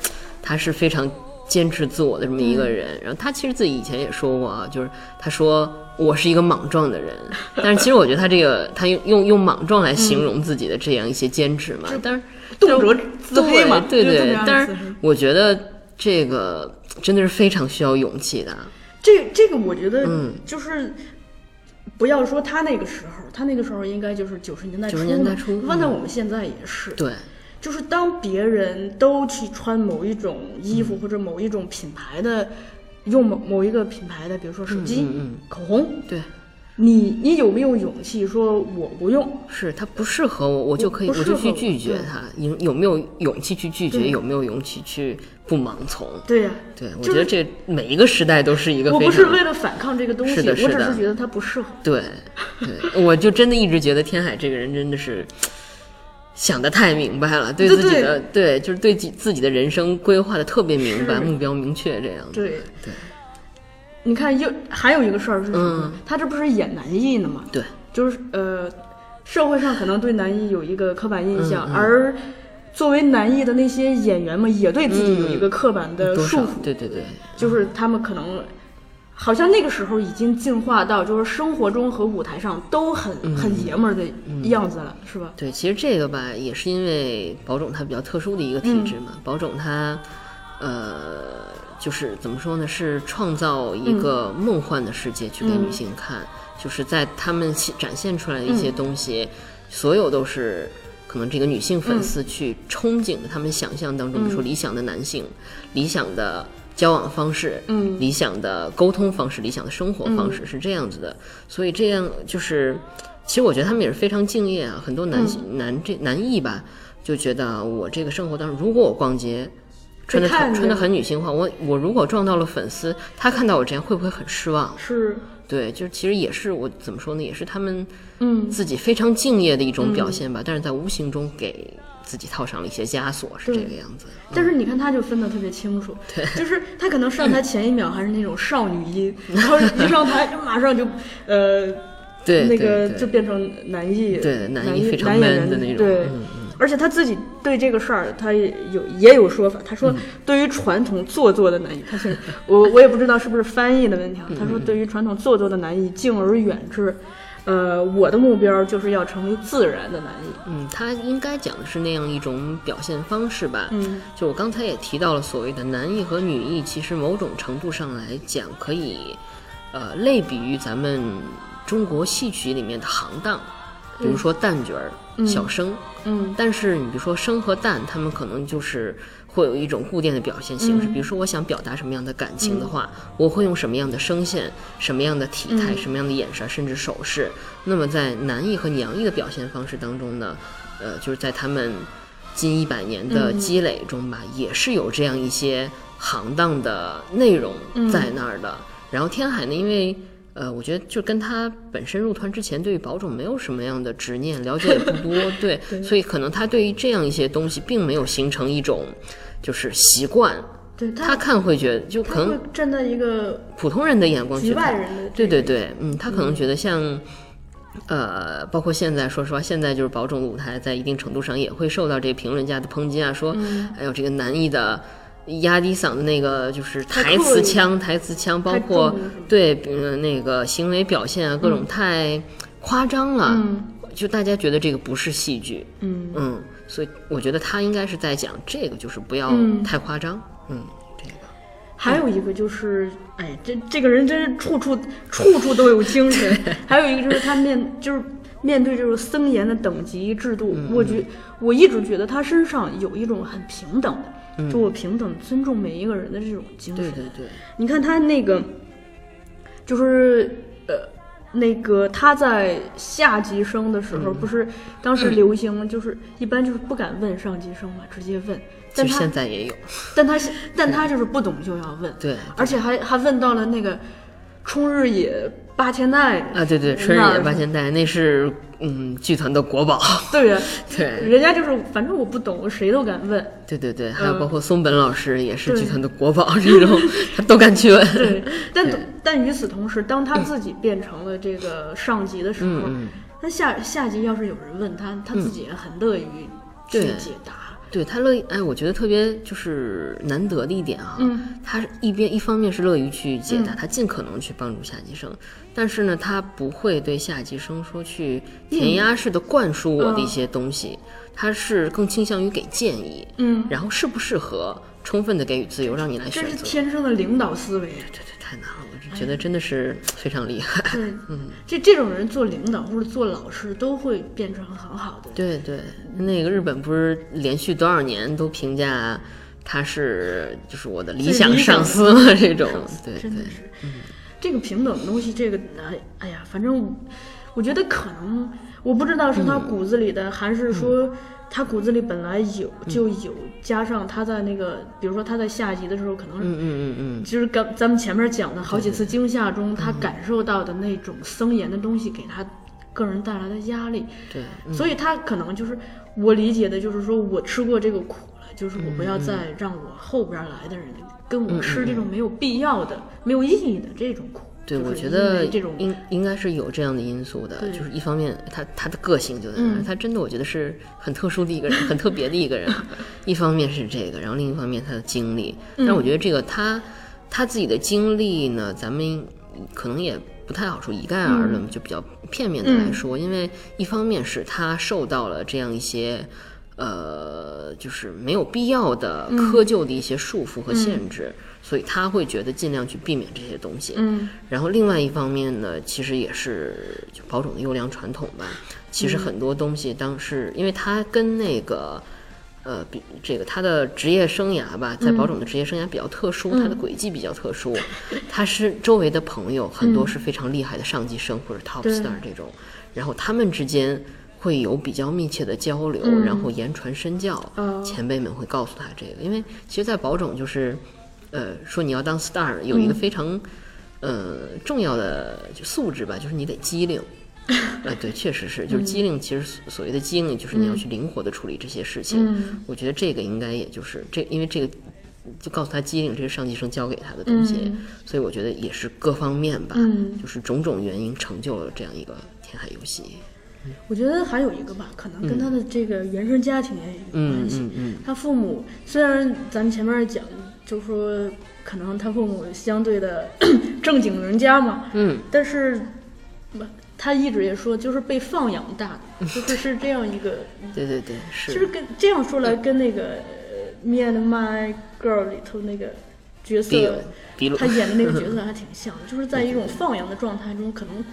他是非常坚持自我的这么一个人。然后他其实自己以前也说过啊，就是他说我是一个莽撞的人，但是其实我觉得他这个 [LAUGHS] 他用用用莽撞来形容自己的这样一些坚持嘛，但是动辄自黑嘛，对对但是我觉得这个真的是非常需要勇气的。这这个我觉得嗯。就是。不要说他那个时候，他那个时候应该就是九十年代初90，年代初放在嗯我们现在也是。对，就是当别人都去穿某一种衣嗯。服或者某一种品牌的，用某某一个品牌的，比如说手机、口红，对，你你有没有勇气说我不用？是他不适合我，我就可以，不我就去拒绝他。有有没有勇气去拒绝？有没有勇气去不盲从？对呀、对，我就是觉得这每一个时代都是一个我非常不是为了反抗这个东西，是的是的我只是觉得它不适合。[LAUGHS] 对对，我就真的一直觉得天海这个人真的是想的太明白了，对对自己的对就是对自己自己的人生规划的特别明白，目标明确这样子。对对你看，又还有一个事儿是什么？嗯他这不是演男艺呢吗？对就是呃，社会上可能对男艺有一个刻板印象，嗯嗯而作为男艺的那些演员们也对自己有一个刻板的束缚，对对对，就是他们可能。好像那个时候已经进化到，就是生活中和舞台上都很、嗯很爷们儿的样子了，是吧？对，其实这个吧，也是因为保种他比较特殊的一个体嗯质嘛。保种他，呃，就是怎么说呢？是创造一个梦幻的世界去给女性看，就是在他们展现出来的一些东西，所有都是可能这个女性粉丝去憧憬的，他们想象当中，比如说理想的男性、理想的。交往方式，嗯理想的沟通方式，理想的生活方式、是这样子的，所以这样就是，其实我觉得他们也是非常敬业啊。很多男性、男这男艺吧，就觉得我这个生活当中，如果我逛街穿的穿的很女性化，我我如果撞到了粉丝，他看到我这样会不会很失望？是，对，就是其实也是我怎么说呢，也是他们嗯，自己非常敬业的一种表现吧。但是在无形中给自己套上了一些枷锁，是这个样子。但是你看，他就分得特别清楚，就是他可能上台前一秒还是那种少女音，[LAUGHS] 然后一上台就马上就呃对，那对对个就变成男艺，对男男艺非常男演 man 员的那种对。嗯而且他自己对这个事儿，他也有也有说法。他嗯说，对于传统做作的男艺，他是我我也不知道是不是翻译的问题啊。他说，嗯对于传统做作的男艺，敬而远之，呃，我的目标就是要成为自然的男艺。嗯，他应该讲的是那样一种表现方式吧。嗯，就我刚才也提到了，所谓的男艺和女艺，其实某种程度上来讲，可以呃类比于咱们中国戏曲里面的行当，比如说旦角儿、小生。嗯但是你比如说生和旦，他们可能就是会有一种固定的表现形式。比如说我想表达什么样的感情的话，我会用什么样的声线、什么样的体态、什么样的眼神，甚至手势。那么在男艺和娘艺的表现方式当中呢，呃，就是在他们近一百年的积累中吧，也是有这样一些行当的内容在那儿的。然后天海呢，因为呃，我觉得就跟他本身入团之前对于保种没有什么样的执念，了解也不多，[LAUGHS] 对，所以可能他对于这样一些东西并没有形成一种就是习惯。对他看会觉得，就可能站在一个普通人的眼光局去看，外人的对对对，嗯，他可能觉得像，呃，包括现在，说实话，现在就是保种的舞台，在一定程度上也会受到这个评论家的抨击啊，说，嗯哎呦，这个男艺的压低嗓的那个就是台词腔，台词腔，包括对，比如那个行为表现啊，各种太夸张了，嗯。就大家觉得这个不是戏剧，嗯。嗯，所以我觉得他应该是在讲这个，就是不要嗯。太夸张，嗯，这个。还有一个就是，哎，这这个人真是处处 [LAUGHS] 处处都有精神。[LAUGHS] 还有一个就是他面就是面对这种森严的等级制度，嗯。我觉我一直觉得他身上有一种很平等的，就我平等尊重每一个人的这种精神。嗯对对对，你看他那个，就是呃，那个他在下级生的时嗯。候，不是当时流行，就是一般就是不敢问上级生嘛，直接问。但他现在也有，[LAUGHS] 但他但他就是不懂就要问，对。而且还还问到了那个冲日野八千代啊，对对，春日野八千代那是嗯剧团的国宝，[LAUGHS] 对呀，[LAUGHS] 对。人家就是反正我不懂，我谁都敢问，对对对，还有嗯包括松本老师也是剧团的国宝，[LAUGHS] 这种他都敢去问，对，但对。但与此同时，当他自己变成了这个上级的时候，嗯嗯。那下下级要是有人问他，他自己也很乐于去解答。对他乐意，哎，我觉得特别就是难得的一点啊，嗯。他是一边一方面是乐于去解答，他尽可能去帮助下级生，但是呢，他不会对下级生说去填鸭式的灌输我的一些东西，他是更倾向于给建议，嗯，然后适不适合，充分的给予自由，让你来选择这是选。天生的领导思维。对对，太难了，我就觉得真的是非常厉害。对，[LAUGHS] 这这种人做领导或者做老师都会变成很好的。对对，那个日本不是连续多少年都评价他是就是我的理想上司吗？这种，对对真的是，这个平等的东西，这个哎哎呀，反正我觉得可能我不知道是他骨子里的，还是说他骨子里本来有就有，加上他在那个，比如说他在下集的时候，可能嗯嗯嗯嗯，就是刚咱们前面讲的好几次惊吓中，他感受到的那种森严的东西给他个人带来的压力，对，所以他可能就是我理解的，就是说我吃过这个苦了，就是我不要再让我后边来的人跟我吃这种没有必要的、没有意义的这种苦。对，我觉得这种应应该是有这样的因素的，就是一方面他他的个性就在那儿，嗯他真的我觉得是很特殊的一个人，很特别的一个人。[LAUGHS] 一方面是这个，然后另一方面他的经历，但我觉得这个他他自己的经历呢，咱们可能也不太好说一概而论，就比较片面的来说，因为一方面是他受到了这样一些。呃，就是没有必要的窠臼的一些束缚和限制，所以他会觉得尽量去避免这些东西。嗯。然后另外一方面呢，其实也是就宝种的优良传统吧。其实很多东西当时，因为他跟那个。呃，比这个他的职业生涯吧，在保种的职业生涯比较特殊，他的轨迹比较特殊，他是周围的朋友很多是非常厉害的上级生或者 top star 这种，然后他们之间会有比较密切的交流，然后言传身教，哦前辈们会告诉他这个，因为其实，在宝冢就是，呃，说你要当 star 有一个非常。呃，重要的素质吧，就是你得机灵。[LAUGHS] 啊，对，确实是，就是机灵。其实所所谓的机灵，就是你要去灵活的处理这些事情。嗯我觉得这个应该也就是这，因为这个就告诉他机灵，这是上级生教给他的东西，嗯所以我觉得也是各方面吧，嗯就是种种原因成就了这样一个填海游戏。我觉得还有一个吧，可能跟他的这个原生家庭也有嗯关系。嗯嗯，他父母虽然咱们前面讲，就说可能他父母相对的 [CLEARS THROAT] 正经人家嘛，嗯，但是不他一直也说，就是被放养大的，就是 [LAUGHS] 是这样一个，对对对，是。就是跟这样说来，跟那个《Me and My Girl》里头那个角色，他演的那个角色 [LAUGHS] 还挺像的，就是在一种放养的状态中，可能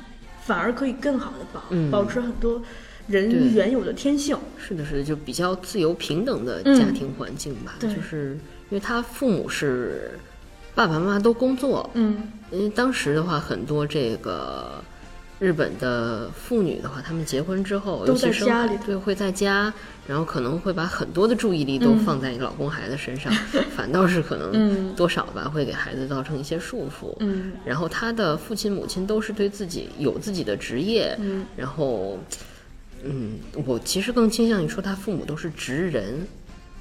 反而可以更好的保、嗯保持很多人原有的天性。是的，是的，就比较自由平等的嗯家庭环境吧。对就是因为他父母是爸爸妈妈都工作，嗯因为当时的话，很多这个日本的妇女的话，她们结婚之后，都尤其生在家里。对，会在家，然后可能会把很多的注意力都嗯放在老公孩子身上，[LAUGHS] 反倒是可能嗯多少吧，会给孩子造成一些束缚。嗯。然后他的父亲母亲都是对自己有自己的职业，嗯。然后，嗯，我其实更倾向于说他父母都是职人，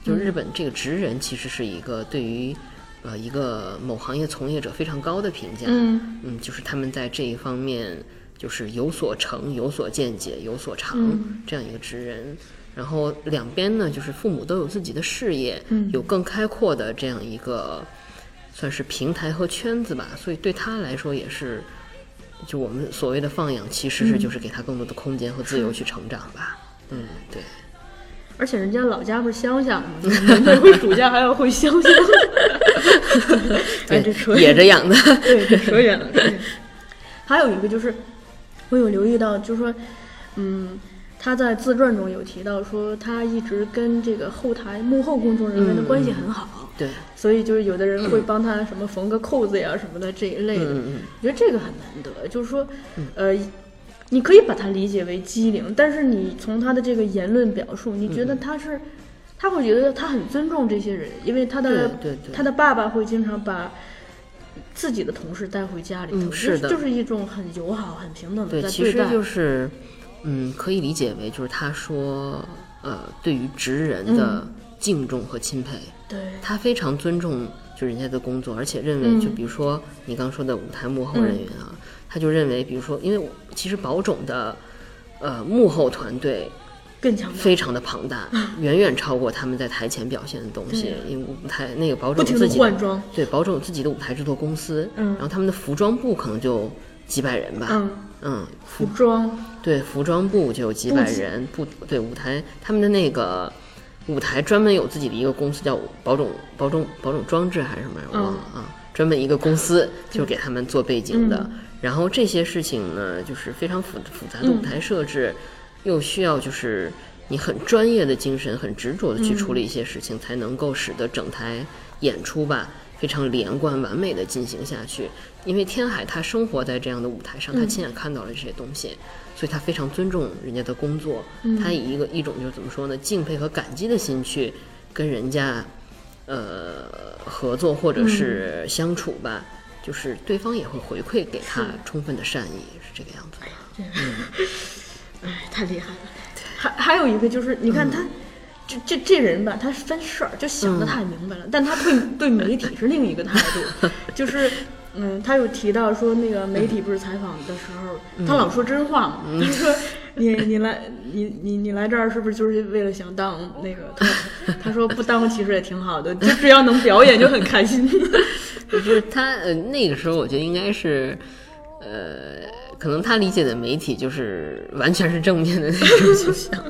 就日本这个职人其实是一个对于，呃，一个某行业从业者非常高的评价，嗯。嗯，就是他们在这一方面就是有所成、有所见解、有所长、嗯这样一个职人。然后两边呢，就是父母都有自己的事业，嗯有更开阔的这样一个算是平台和圈子吧，所以对他来说也是，就我们所谓的放养，其实是嗯就是给他更多的空间和自由去成长吧。嗯，对。而且人家老家不是乡下吗？人家会暑假还要回乡下。[LAUGHS] 对，[LAUGHS] 这扯野着养的，对，这扯远了。扯远了 [LAUGHS] 还有一个就是，我有留意到，就是说，嗯，他在自传中有提到说，他一直跟这个后台幕后工作人员的关系很好，对，所以就是有的人会帮他什么缝个扣子呀什么的这一类的。嗯嗯我觉得这个很难得，就是说，呃，你可以把它理解为机灵，但是你从他的这个言论表述，你觉得嗯。他是，他会觉得他很尊重这些人，因为他的他的爸爸会经常把自己的同事带回家里头，嗯是的。就是一种很友好、很平等的对。其实就是，嗯，可以理解为就是他说，呃，对于职人的敬重和钦佩，对，他非常尊重就人家的工作，而且认为嗯。就比如说你刚说的舞台幕后人员啊，他就认为，比如说，因为我其实宝冢的呃幕后团队更强大，非常的庞大，远远超过他们在台前表现的东西。因为舞台那个宝不停的冢自己换装。对宝冢有自己的舞台制作公司，嗯然后他们的服装部可能就几百人吧，嗯，嗯，服装，对，服装部就有几百人，不对，舞台他们的那个舞台专门有自己的一个公司，叫保种保种保种装置还是什么，我忘了啊，专门一个公司就是给他们做背景的。然后这些事情呢，就是非常复复杂的舞台设置，又需要就是你很专业的精神，很执着的去处理一些事情，才能够使得整台演出吧。非常连贯完美的进行下去，因为天海他生活在这样的舞台上，他亲眼看到了这些东西，所以他非常尊重人家的工作，他以一个一种就是怎么说呢，敬佩和感激的心去跟人家，呃，合作或者是相处吧，就是对方也会回馈给他充分的善意，是这个样子的。哎，太厉害了。还还有一个就是，你看他。这这这人吧，他分事儿就想的太明白了，但他对对媒体是另一个态度，[LAUGHS] 就是，嗯，他有提到说那个媒体不是采访的时候，他老说真话嘛，他说你你来你你你来这儿是不是就是为了想当那个他？他说不当其实也挺好的，就只要能表演就很开心。[LAUGHS] 就是他呃那个时候，我觉得应该是，呃，可能他理解的媒体就是完全是正面的那种形象，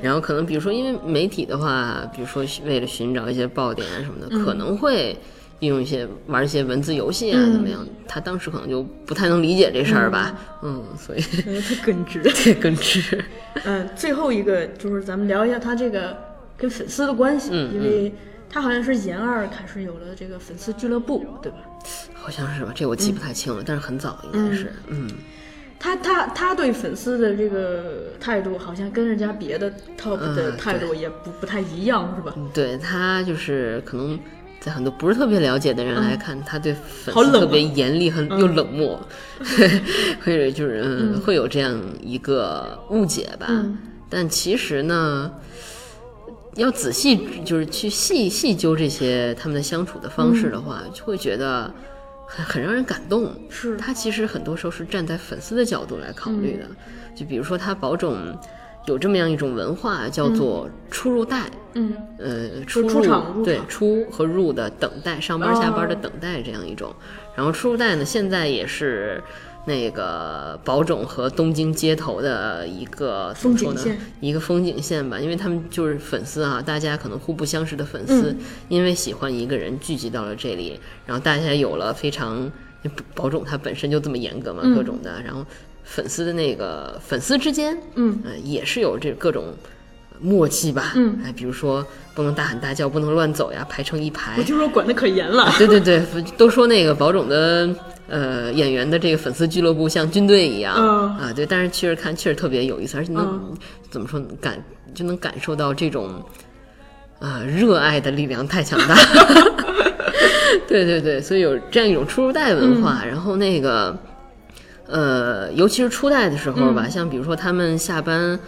然后可能比如说因为媒体的话，比如说为了寻找一些爆点啊什么的，可能会。利用一些玩一些文字游戏啊，怎么样？他当时可能就不太能理解这事儿吧，嗯，所以他耿直。[LAUGHS] 对耿直。嗯，最后一个就是咱们聊一下他这个跟粉丝的关系，嗯因为他好像是研二开始有了这个粉丝俱乐部，对吧？好像是吧，这我记不太清了，但是很早应该是，嗯。他他他对粉丝的这个态度，好像跟人家别的 top 的嗯态度也不、不太一样，是吧？对他就是可能在很多不是特别了解的人来看，他对粉丝特别严厉，很又冷漠，[LAUGHS] [LAUGHS] 或者就是嗯 [LAUGHS] 会有这样一个误解吧。嗯。但其实呢，要仔细就是去细细究这些他们的相处的方式的话，就会觉得很很让人感动。是他其实很多时候是站在粉丝的角度来考虑的，就比如说他保种有这么样一种文化叫做出入带。嗯呃，出出入对出和入的等待，上班下班的哦等待这样一种。然后出入带呢，现在也是那个宝冢和东京街头的一个怎么说呢？风景线。一个风景线吧，因为他们就是粉丝啊，大家可能互不相识的粉丝，因为喜欢一个人聚集到了这里，然后大家有了非常宝冢他本身就这么严格嘛，各种的，然后粉丝的那个粉丝之间，嗯。呃，也是有这各种默契吧，嗯，哎，比如说不能大喊大叫，不能乱走呀，排成一排我，就说管得可严了。对对对，都说那个宝冢的呃演员的这个粉丝俱乐部像军队一样、嗯啊，对，但是确实看确实特别有意思，而且能、嗯怎么说感就能感受到这种啊热爱的力量太强大。[LAUGHS] 对对对，所以有这样一种初入代文化，然后那个呃，尤其是初代的时候吧，像比如说他们下班。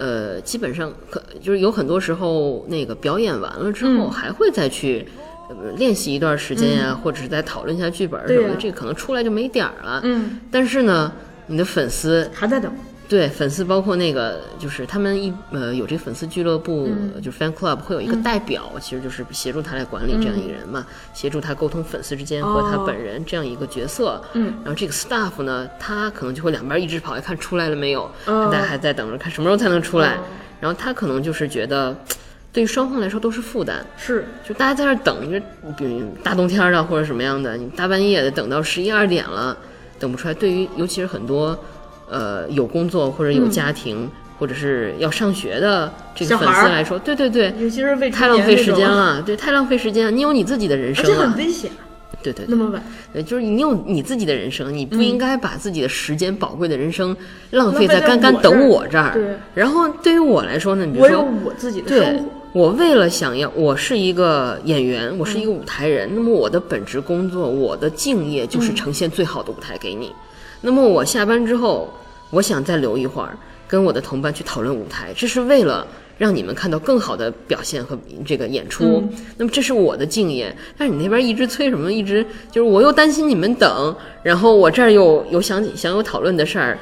呃，基本上可就是有很多时候，那个表演完了之后，还会再去呃练习一段时间呀、或者是在讨论一下剧本什么的。对呀这可能出来就没点儿了。嗯，但是呢，你的粉丝还在等。对粉丝，包括那个就是他们一呃有这个粉丝俱乐部，呃就是 fan club 会有一个代表，其实就是协助他来管理这样一个人嘛，协助他沟通粉丝之间和他哦本人这样一个角色。嗯，然后这个 staff 呢，他可能就会两边一直跑，哎看出来了没有，哦大家还在等着看什么时候才能出来。哦然后他可能就是觉得，对于双方来说都是负担。是，就大家在这儿等着，比如大冬天的或者什么样的，你大半夜的等到十一二点了，等不出来。对于尤其是很多呃有工作或者有家庭、或者是要上学的这个粉丝来说，对对对，尤其是太浪费时间了，[LAUGHS] 对，太浪费时间了。你有你自己的人而且生啊，很危险。对对对。那么晚，对，就是你有你自己的人生，你不应该把自己的时间、宝贵的人生浪费在在干干等我这儿。对然后对于我来说呢，你比如我说有我自己的对生活。我为了想要，我是一个演员，我是一个舞台人，那么我的本职工作，我的敬业就是呈现最好的舞台给你。那么我下班之后，我想再留一会儿，跟我的同伴去讨论舞台，这是为了。让你们看到更好的表现和这个演出，那么这是我的敬业。但是你那边一直催什么，一直就是我又担心你们等，然后我这儿又有想想有讨论的事儿，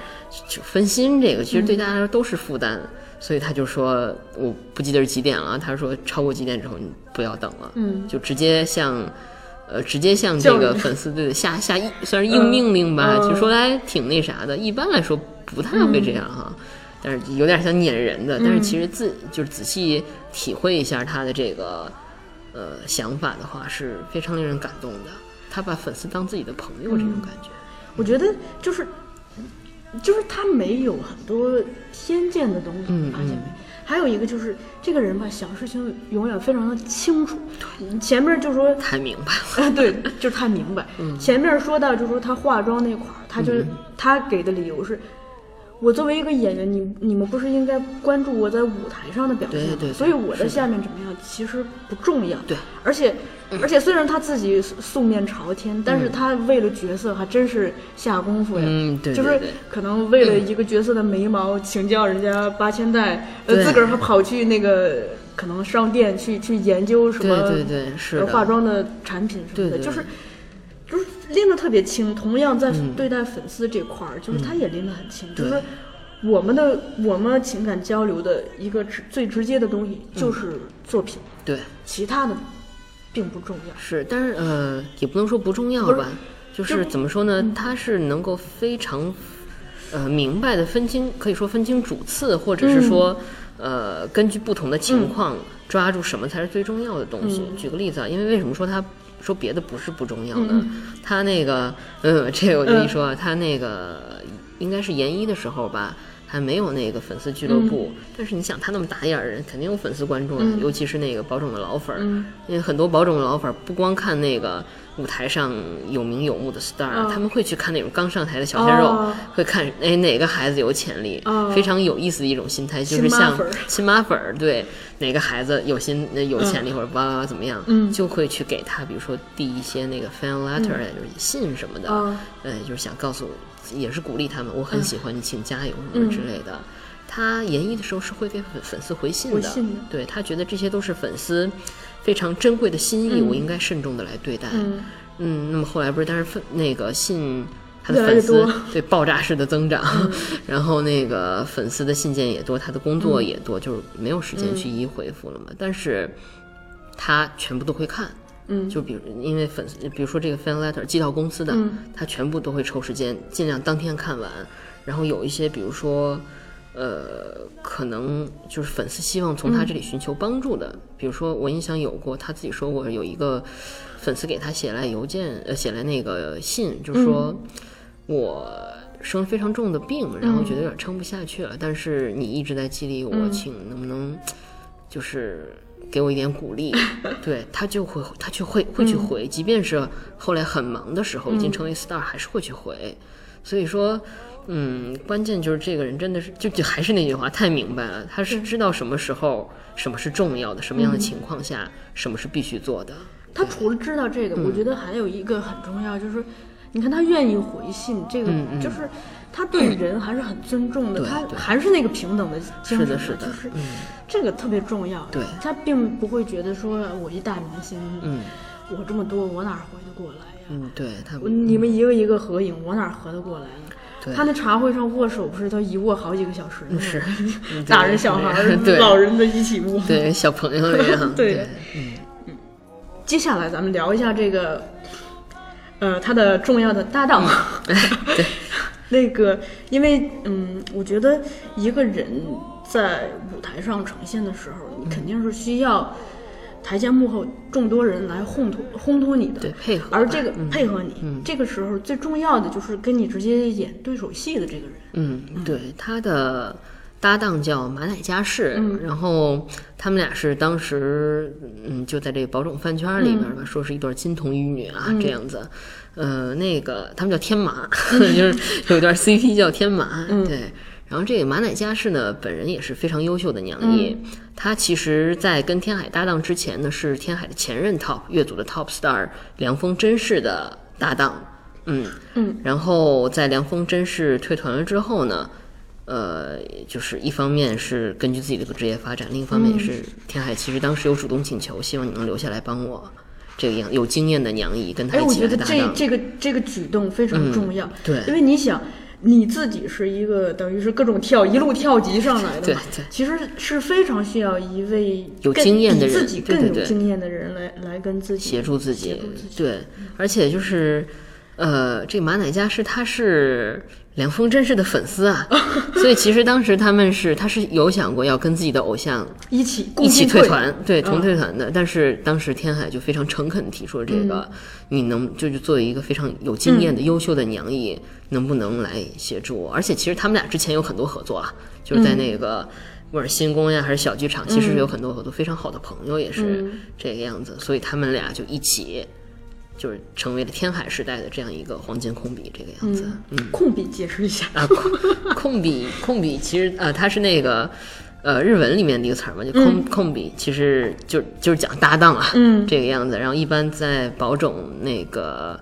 就分心。这个其实对大家来说都是负担。所以他就说，我不记得是几点了。他说超过几点之后你不要等了，嗯，就直接向，呃，直接向这个粉丝对下下一算是硬命令吧，嗯就说来挺那啥的。一般来说不太会这样哈，但是有点像撵人的。但是其实自就是仔细体会一下他的这个呃想法的话，是非常令人感动的。他把粉丝当自己的朋友，这种感觉。我觉得就是，就是他没有很多偏见的东西，嗯发现没？还有一个就是这个人吧，想事情永远非常的清楚。前面就说太明白了，啊，对，就是太明白。嗯前面说到就是说他化妆那块儿，他就嗯、他给的理由是。我作为一个演员，你你们不是应该关注我在舞台上的表现吗？对对对所以我的在下面怎么样其实不重要。对，而且而且虽然他自己素面朝天，但是他为了角色还真是下功夫呀。嗯对就是可能为了一个角色的眉毛，请教人家八千代，呃，对自个儿还跑去那个可能商店去去研究什么对对对是呃的化妆的产品什么的，就是就是拎得特别清。同样在嗯对待粉丝这块儿，就是他也拎得很清，就是我们的我们情感交流的一个直最直接的东西就是作品，对。其他的并不重要。是，但是呃，也不能说不重要吧，就是怎么说呢？他是能够非常呃明白的分清，可以说分清主次，或者是说、呃根据不同的情况、抓住什么才是最重要的东西。举个例子啊，因为为什么说他说别的不是不重要的？他那个嗯，这个我跟你说，啊，他那个应该是研一的时候吧。还没有那个粉丝俱乐部，但是你想他那么打眼儿人，肯定有粉丝关注的，尤其是那个宝冢的老粉儿，因为很多宝冢的老粉儿不光看那个舞台上有名有目的 star，、他们会去看那种刚上台的小鲜肉，哦。会看哎哪个孩子有潜力，哦。非常有意思的一种心态，就是像粉儿亲妈粉儿，对哪个孩子有心呃有潜力或者哇哇哇怎么样，嗯。就会去给他，比如说递一些那个 fan letter，、就是信什么的，哦。呃，就是想告诉，也是鼓励他们，我很喜欢你，请加油什么之类的。他研一的时候是会给粉粉丝回信的，信的。对他觉得这些都是粉丝非常珍贵的心意，我应该慎重的来对待。嗯。嗯，那么后来不是，但是粉那个信。他的粉丝多。[LAUGHS] 对爆炸式的增长，然后那个粉丝的信件也多，他的工作也多，就是没有时间去一一回复了嘛。但是他全部都会看，嗯，就比如因为粉丝，比如说这个 fan letter 寄到公司的，他全部都会抽时间，尽量当天看完。然后有一些，比如说，呃，可能就是粉丝希望从他这里寻求帮助的，比如说我印象有过，他自己说过有一个粉丝给他写来邮件，呃，写来那个信，就是说我生了非常重的病，然后觉得有点撑不下去了，但是你一直在激励我，请能不能就是。给我一点鼓励，[LAUGHS] 对他就会，他就会会去回，即便是后来很忙的时候，已经成为 star，还是会去回。所以说，嗯，关键就是这个人真的是，就就还是那句话，太明白了，他是知道什么时候什么是重要的，什么样的情况下什么是必须做的。他除了知道这个，我觉得还有一个很重要，就是你看他愿意回信，这个就是他对人还是很尊重的，他还是那个平等的精神，是的，是的，就是这个特别重要。对，他并不会觉得说我一大明星，嗯，我这么多，我哪回得过来呀？嗯，对他，你们一个一个合影，我哪合得过来呢？他那茶会上握手，不是都一握好几个小时，是。[LAUGHS] 大人小孩、[LAUGHS] 老人的一起握，对小朋友一样，[LAUGHS] 对，嗯嗯。接下来咱们聊一下这个，呃，他的重要的搭档，对，那个，因为嗯，我觉得一个人在舞台上呈现的时候，你肯定是需要。台前幕后众多人来烘托烘托你的，对配合，而这个配合你，这个时候最重要的就是跟你直接演对手戏的这个人。嗯，对，他的搭档叫马乃加世，然后他们俩是当时嗯就在这个宝冢饭圈里边吧，说是一对金童玉女啊这样子。呃，那个他们叫天马，[LAUGHS] 就是有一段 CP 叫天马，对。然后这个马乃佳氏呢，本人也是非常优秀的娘艺。她其实，在跟天海搭档之前呢，是天海的前任 TOP 乐组的 TOP star 凉风真世的搭档。嗯嗯。然后在凉风真世退团了之后呢，呃，就是一方面是根据自己的职业发展，另一方面也是天海其实当时有主动请求，希望你能留下来帮我。这个样有经验的娘姨跟他一起搭档。哎，我觉得这这个这个举动非常重要。对，因为你想。你自己是一个等于是各种跳一路跳级上来的，对对，其实是非常需要一位有经验的人，自己更有经验的人来来跟自己协助自己，对，而且就是，呃，这马乃加是他是。凉风真是的粉丝啊，[LAUGHS] 所以其实当时他们是他是有想过要跟自己的偶像一起一起退团，对同退团的。但是当时天海就非常诚恳的提出了这个，你能就是作为一个非常有经验的优秀的娘艺，能不能来协助我？而且其实他们俩之前有很多合作啊，就是在那个不管是新宫呀还是小剧场，其实有很多合作，非常好的朋友也是这个样子，所以他们俩就一起。就是成为了天海时代的这样一个黄金控笔这个样子。嗯，控笔解释一下啊，空空笔控笔其实呃它是那个呃日文里面的一个词儿嘛，就控控笔其实就就是讲搭档啊，嗯，这个样子。然后一般在宝冢那个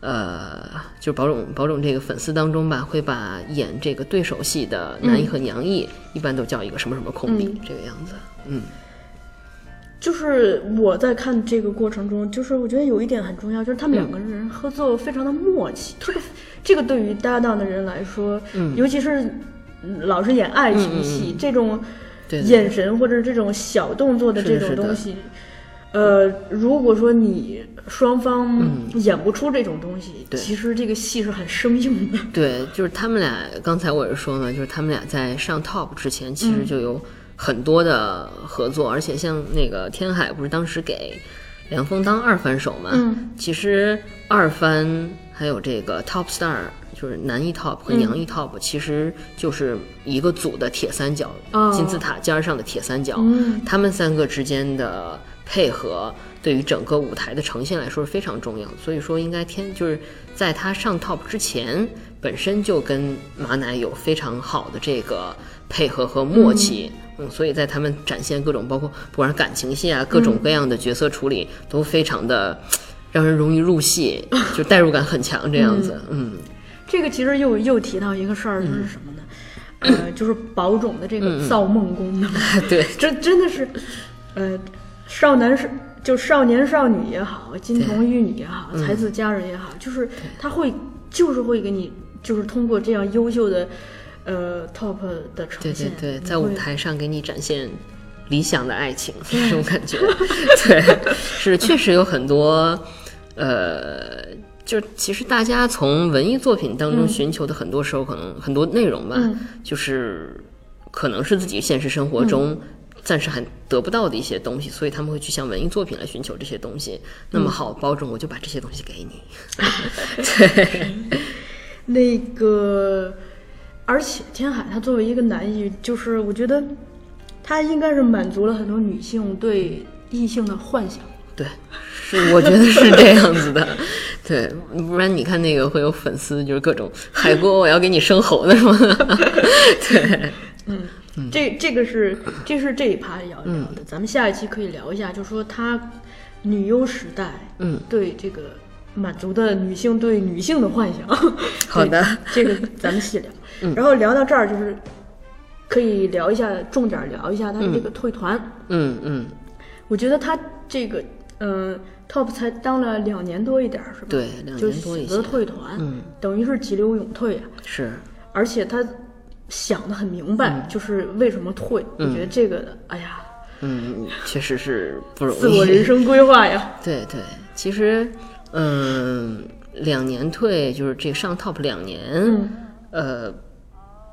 呃就是宝冢宝冢这个粉丝当中吧，会把演这个对手戏的男一和娘一一般都叫一个什么什么控笔这个样子。嗯。就是我在看这个过程中，就是我觉得有一点很重要，就是他们两个人合作非常的默契。这个这个对于搭档的人来说，尤其是老是演爱情戏，这种眼神或者这种小动作的这种东西，呃，如果说你双方演不出这种东西，其实这个戏是很生硬的。对，就是他们俩，刚才我是说嘛，就是他们俩在上 top 之前，其实就有。很多的合作，而且像那个天海不是当时给梁峰当二番手嘛？嗯，其实二番还有这个 top star，就是男一 top 和娘一 top，其实就是一个组的铁三角，金字塔尖上的铁三角。嗯，他们三个之间的配合，对于整个舞台的呈现来说是非常重要。所以说，应该天就是在他上 top 之前，本身就跟马乃有非常好的这个配合和默契。嗯，所以在他们展现各种，包括不管是感情戏啊，各种各样的角色处理，都非常的让人容易入戏，[LAUGHS] 就代入感很强这样子。嗯，这个其实又又提到一个事儿，就是什么呢？呃，[COUGHS] 就是宝冢的这个造梦功能。[LAUGHS] 对，这真的是，呃，少男是就少年少女也好，金童玉女也好，才子佳人也好，就是他会就是会给你，就是通过这样优秀的。呃，top 的呈现，对对对，在舞台上给你展现理想的爱情这种感觉。[LAUGHS] 对，是确实有很多，呃，就是其实大家从文艺作品当中寻求的，很多时候可能很多内容吧，就是可能是自己现实生活中。暂时还得不到的一些东西，所以他们会去向文艺作品来寻求这些东西。那么好，包拯我就把这些东西给你。[LAUGHS] 对，那个，而且天海他作为一个男艺，就是我觉得他应该是满足了很多女性对异性的幻想。对，是我觉得是这样子的。[LAUGHS] 对，不然你看那个会有粉丝就是各种海波，我要给你生猴子什么的。[LAUGHS] 对，嗯。这这个是这是这一趴要聊的，咱们下一期可以聊一下，就说他女优时代，嗯，对这个满足的女性对女性的幻想。[LAUGHS] 好的，这个咱们细聊。[LAUGHS] 嗯然后聊到这儿，就是可以聊一下，重点聊一下他的这个退团。嗯嗯，我觉得他这个嗯，TOP 才当了两年多一点是吧？对，两年多一些。选择退团，嗯，等于是急流勇退啊。是，而且他。想的很明白，就是为什么退。我觉得这个，哎呀，嗯，确实是不容易。自我人生规划呀。[LAUGHS] 对对，其实，嗯，两年退就是这上 top 两年，呃，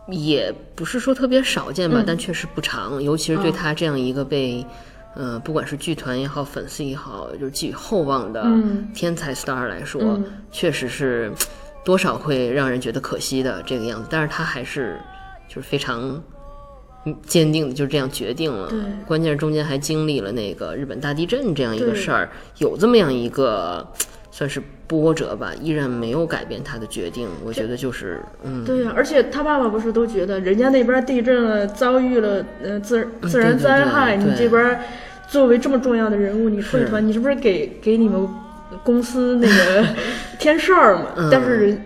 也不是说特别少见吧，但确实不长。尤其是对他这样一个被，呃，不管是剧团也好，粉丝也好，就是寄予厚望的天才 star 来说，确实是多少会让人觉得可惜的这个样子。但是他还是。就是非常坚定的，就这样决定了。关键是中间还经历了那个日本大地震这样一个事儿，有这么样一个算是波折吧，依然没有改变他的决定。我觉得就是，嗯，对呀。而且他爸爸不是都觉得，人家那边地震了，遭遇了呃自自然灾害，你这边作为这么重要的人物，你退团，你是不是给给你们公司那个 [LAUGHS] 添事儿嘛？但是。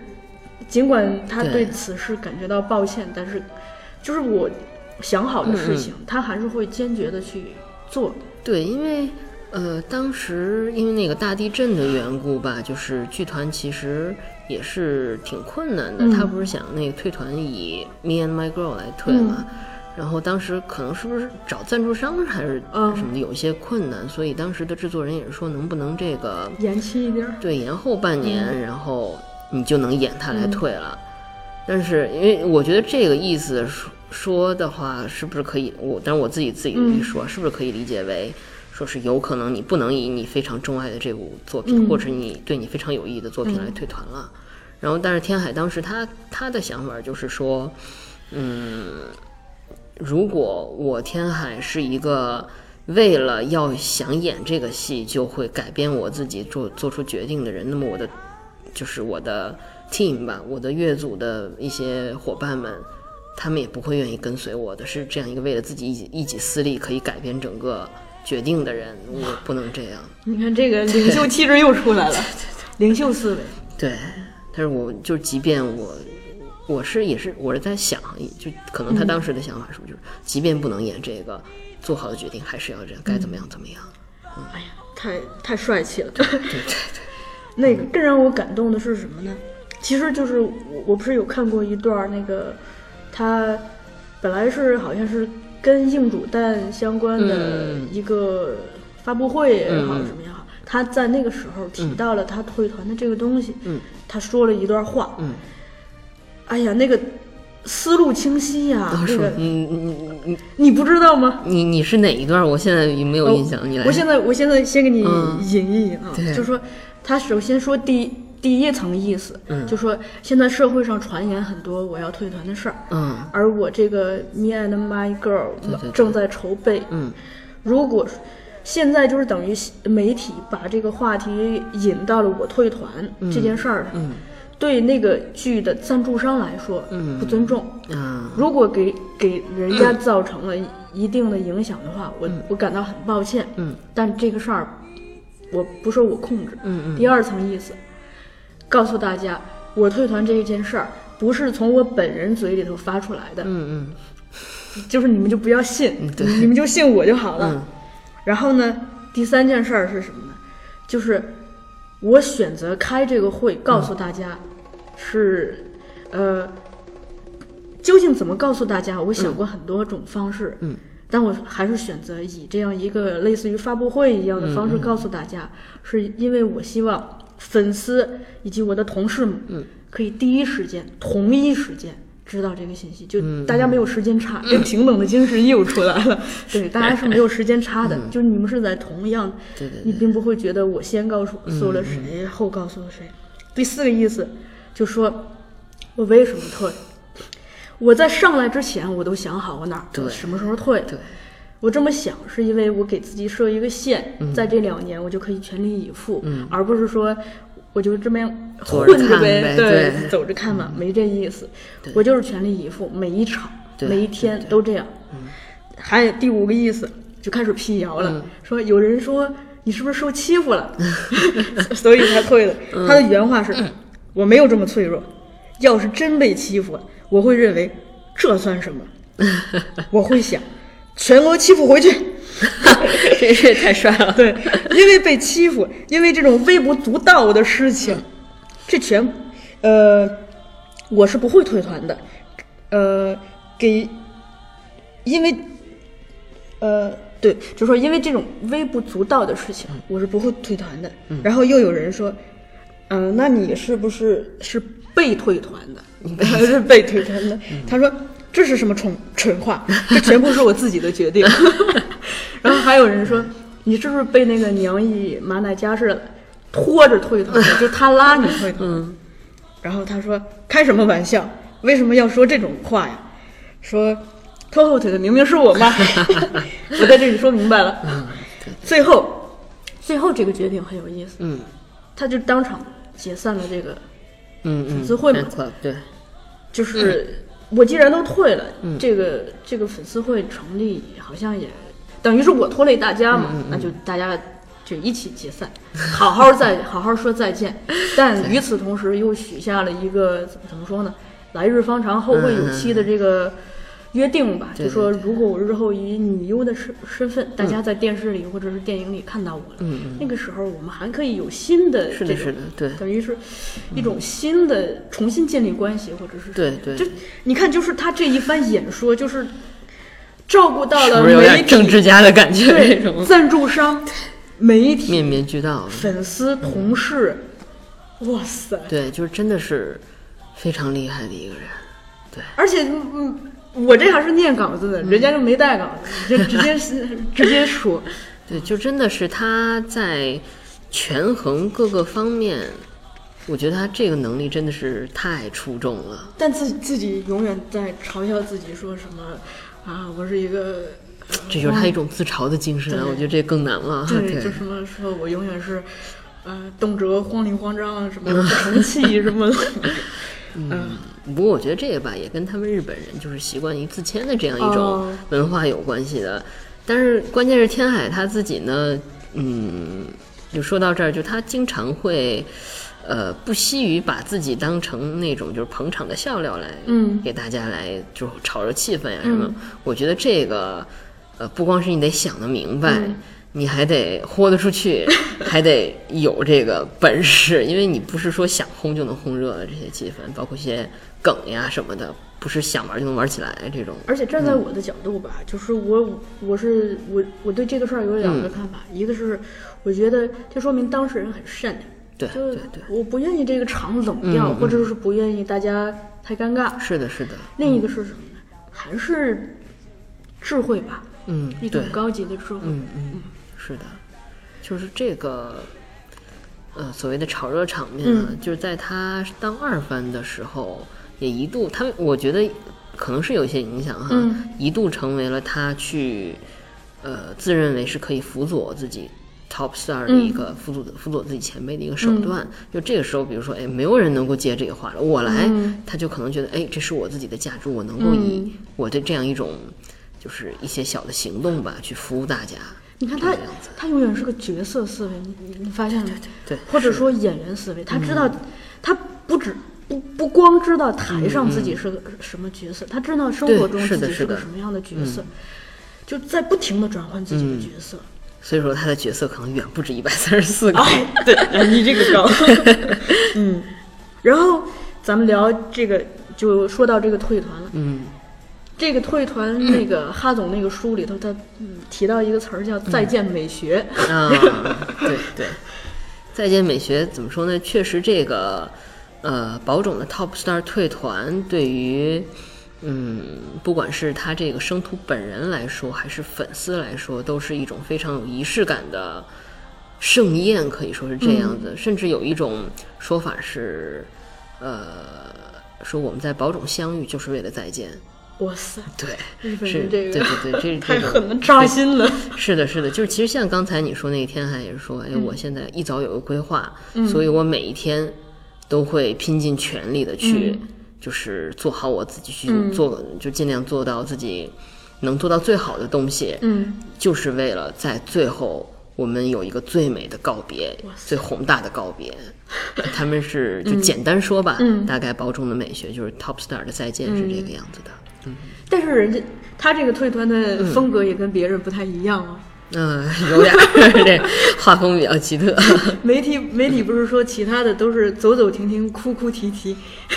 尽管他对此事感觉到抱歉，但是，就是我想好的事情，他还是会坚决的去做。对，因为呃，当时因为那个大地震的缘故吧，就是剧团其实也是挺困难的。他不是想那个退团以《Me and My Girl》来退嘛？然后当时可能是不是找赞助商还是什么的有一些困难，所以当时的制作人也是说，能不能这个延期一点？对，延后半年，然后。你就能演他来退了，但是因为我觉得这个意思说说的话，是不是可以？我但是我自己自己一说，是不是可以理解为，说是有可能你不能以你非常钟爱的这部作品，或者你对你非常有意义的作品来退团了。然后，但是天海当时他他的想法就是说，嗯，如果我天海是一个为了要想演这个戏就会改变我自己做做出决定的人，那么我的。就是我的 team 吧，我的乐组的一些伙伴们，他们也不会愿意跟随我的，是这样一个为了自己一己一己私利可以改变整个决定的人，我不能这样。你看这个领袖气质又出来了，领袖思维。对，但是我就即便我，我是也是我是在想，就可能他当时的想法是不是就是，即便不能演这个，做好的决定还是要这样，该怎么样怎么样。哎呀，太太帅气了。[LAUGHS] 对对对。那个更让我感动的是什么呢？其实就是我，我不是有看过一段那个，他本来是好像是跟硬煮蛋相关的一个发布会也好什么也好，他在那个时候提到了他退团的这个东西，他说了一段话，哎呀，那个思路清晰呀，那个你你你你不知道吗？你你是哪一段？我现在没有印象，你来。我现在我现在先给你引一引啊，就说。他首先说第第一层意思，就说现在社会上传言很多我要退团的事儿，嗯，而我这个 Me and My Girl 正在筹备，嗯，如果现在就是等于媒体把这个话题引到了我退团这件事儿上，嗯，对那个剧的赞助商来说，嗯，不尊重，啊，如果给给人家造成了一定的影响的话，我我感到很抱歉，嗯，但这个事儿。我不受我控制。嗯嗯。第二层意思，告诉大家，我退团这一件事儿不是从我本人嘴里头发出来的。嗯嗯。就是你们就不要信，你们就信我就好了。嗯。然后呢，第三件事儿是什么呢？就是我选择开这个会，告诉大家，是呃，究竟怎么告诉大家？我想过很多种方式。嗯。但我还是选择以这样一个类似于发布会一样的方式告诉大家，是因为我希望粉丝以及我的同事们，可以第一时间、同一时间知道这个信息，就大家没有时间差，这平等的精神又出来了。[LAUGHS] 对，大家是没有时间差的，就是你们是在同样，对对你并不会觉得我先告诉诉了谁，后告诉了谁。第四个意思就说，我为什么退？我在上来之前，我都想好我哪儿什么时候退。对，我这么想是因为我给自己设一个线，在这两年我就可以全力以赴，而不是说我就这么混着呗，对，对。走着看嘛，没这意思。我就是全力以赴，每一场、每一天都这样。还有第五个意思，就开始辟谣了，说有人说你是不是受欺负了，[LAUGHS] 所以才退的。他的原话是：我没有这么脆弱，要是真被欺负了，我会认为这算什么？[LAUGHS] 我会想，全额欺负回去。[LAUGHS] 这也太帅了。对，因为被欺负，因为这种微不足道的事情，这全，呃，我是不会退团的，呃，给，因为，呃，对，就说因为这种微不足道的事情，我是不会退团的。然后又有人说，嗯、那你是不是是被退团的？是被退团的。[LAUGHS] [LAUGHS] 他说这是什么蠢蠢话？[LAUGHS] 这全部是我自己的决定。[LAUGHS] 然后还有人说，你是不是被那个娘姨马乃加是拖着退团的？就他拉你退团。然后他说开什么玩笑？为什么要说这种话呀？说拖后腿的明明是我妈。[LAUGHS] 我在这里说明白了。最后，最后这个决定很有意思。嗯他就当场解散了这个嗯嗯，粉丝会嘛对，就是我既然都退了，这个这个粉丝会成立，好像也等于是我拖累大家嘛，那就大家就一起解散，[LAUGHS] 好好再好好说再见。但与此同时，又许下了一个怎么怎么说呢？来日方长，后会有期的这个约定吧，对就说如果我日后以女优的身身份，大家在电视里或者是电影里看到我了，那个时候我们还可以有新的是的，这种是的，对，等于是一种新的、重新建立关系，或者是对对。就你看，就是他这一番演说，就是照顾到是了媒体、政治家的感觉？这对种？赞助商、媒体、面面俱到，粉丝、同事，哇塞！对，就是真的是非常厉害的一个人。对，而且，嗯，我这还是念稿子的，人家就没带稿子，就直接 [LAUGHS] 直接说。[LAUGHS] 对，就真的是他在权衡各个方面，我觉得他这个能力真的是太出众了。但自己自己永远在嘲笑自己，说什么啊，我是一个。这就是他一种自嘲的精神啊！我觉得这更难了。对，就什么说我永远是，呃，动辄慌里慌张，什么 [LAUGHS] 不成器什么的。嗯，不过我觉得这个吧，也跟他们日本人就是习惯于自谦的这样一种哦文化有关系的。但是关键是天海他自己呢，嗯，就说到这儿，就他经常会，呃，不惜于把自己当成那种就是捧场的笑料来，嗯给大家来就是炒热气氛呀什么。我觉得这个，呃，不光是你得想得明白。嗯你还得豁得出去，[LAUGHS] 还得有这个本事，因为你不是说想轰就能轰热的这些气氛，包括一些梗呀什么的，不是想玩就能玩起来这种。而且站在我的角度吧，就是我我是我我对这个事儿有两个看法，一个是我觉得这说明当事人很善良，对对对，我不愿意这个场冷掉，或者是不愿意大家太尴尬。是的，是的，另一个是什么呢？还是智慧吧，嗯，一种高级的智慧。嗯嗯，是的，就是这个，呃，所谓的炒热场面啊，嗯就是在他当二番的时候，也一度他，我觉得可能是有一些影响哈，嗯一度成为了他去，呃，自认为是可以辅佐自己。top star 的一个辅佐辅佐自己前辈的一个手段，就这个时候，比如说，哎，没有人能够接这个话了，我来，嗯他就可能觉得，哎，这是我自己的价值，我能够以嗯我的这样一种，就是一些小的行动吧，去服务大家。你看他他永远是个角色思维，你你你发现了没？对，或者说演员思维，他知道，他不止不不光知道台上自己是个什么角色，他知道生活中自己是个什么样的角色，就在不停的转换自己的角色。所以说他的角色可能远不止一百三十四个。哎，[LAUGHS] 对，你这个高，[LAUGHS] 嗯，然后咱们聊这个，就说到这个退团了。嗯这个退团那个哈总那个书里头，他嗯提到一个词儿叫“再见美学”，啊，对对，再见美学怎么说呢？确实，这个呃，宝冢的 Top Star 退团对于嗯，不管是他这个生徒本人来说，还是粉丝来说，都是一种非常有仪式感的盛宴，可以说是这样子。甚至有一种说法是，呃，说我们在宝冢相遇就是为了再见。哇塞，对，日本是，人这个对对对，这 [LAUGHS] 这种太狠了，扎心了。[LAUGHS] 是的，是的，就是其实像刚才你说那一天，还也是说，哎，我现在一早有个规划，嗯所以我每一天都会拼尽全力的去，嗯就是做好我自己去做，就尽量做到自己能做到最好的东西，嗯，就是为了在最后我们有一个最美的告别，最宏大的告别。[LAUGHS] 他们是就简单说吧，嗯大概包中的美学就是 Top Star 的再见是这个样子的。但是人家他这个退团的风格也跟别人不太一样啊。嗯、有点 [LAUGHS] 画风比较奇特。[LAUGHS] 媒体媒体不是说其他的都是走走停停、哭哭啼啼，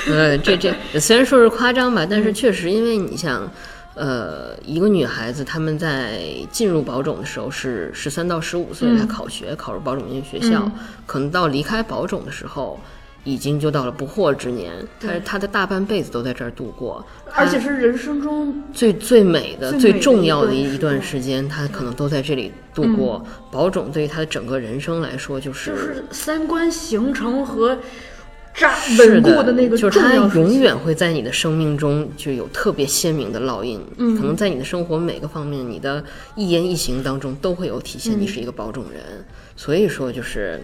呃，这这虽然说是夸张吧，但是确实，因为你像，呃，一个女孩子，她们在进入保种的时候是十三到十五岁来考学，考入保种音乐学校，可能到离开保种的时候，已经就到了不惑之年，但是她的大半辈子都在这儿度过，而且是人生中最最美的、最重要的一段时一一段时间，他可能都在这里度过。保种对于他的整个人生来说，就是就是三观形成和扎是稳固的那个就是它重要时期永远会在你的生命中就有特别鲜明的烙印。嗯，可能在你的生活每个方面，你的一言一行当中都会有体现，你是一个保种人。所以说，就是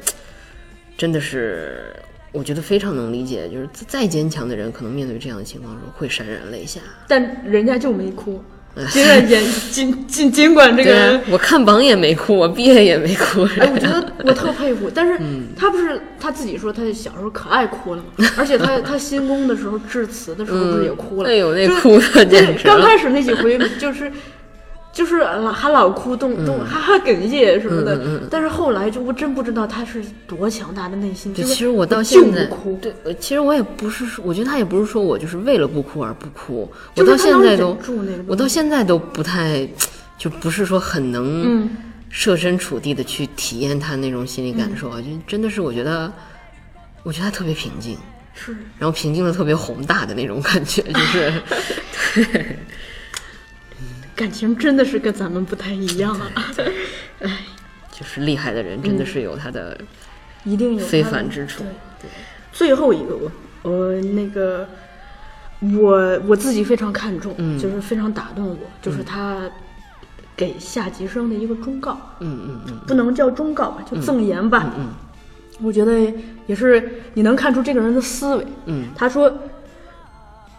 真的是。我觉得非常能理解，就是再坚强的人，可能面对这样的情况时候会潸然泪下。但人家就没哭。[LAUGHS] 尽管演尽尽尽管这个，，我看榜也没哭，我毕业也没哭。哎，我觉得我特佩服。但是嗯他不是他自己说他小时候可爱哭了嘛，而且他 [LAUGHS] 他新宫的时候致辞的时候不是也哭了？哎呦，那哭的简直了。刚开始那几回就是就是老还老哭动动还还哽咽什么的，但是后来就我真不知道他是多强大的内心。对，就其实我到现在不哭，对，呃其实我也不是说，我觉得他也不是说我就是为了不哭而不哭，我到现在都我到现在都不太，就不是说很能嗯。设身处地的去体验他那种心理感受啊，就真的是我觉得，我觉得他特别平静，是。然后平静的特别宏大的那种感觉，就是 [LAUGHS] [LAUGHS] [LAUGHS] 感情真的是跟咱们不太一样啊，[LAUGHS] 哎，就是厉害的人真的是有他的一定有非凡之处。对，最后一个我我那个我我自己非常看重，嗯。就是非常打动我，就是他给下级生的一个忠告，嗯嗯嗯不能叫忠告吧，就赠言吧。嗯。我觉得也是你能看出这个人的思维。嗯。他说：“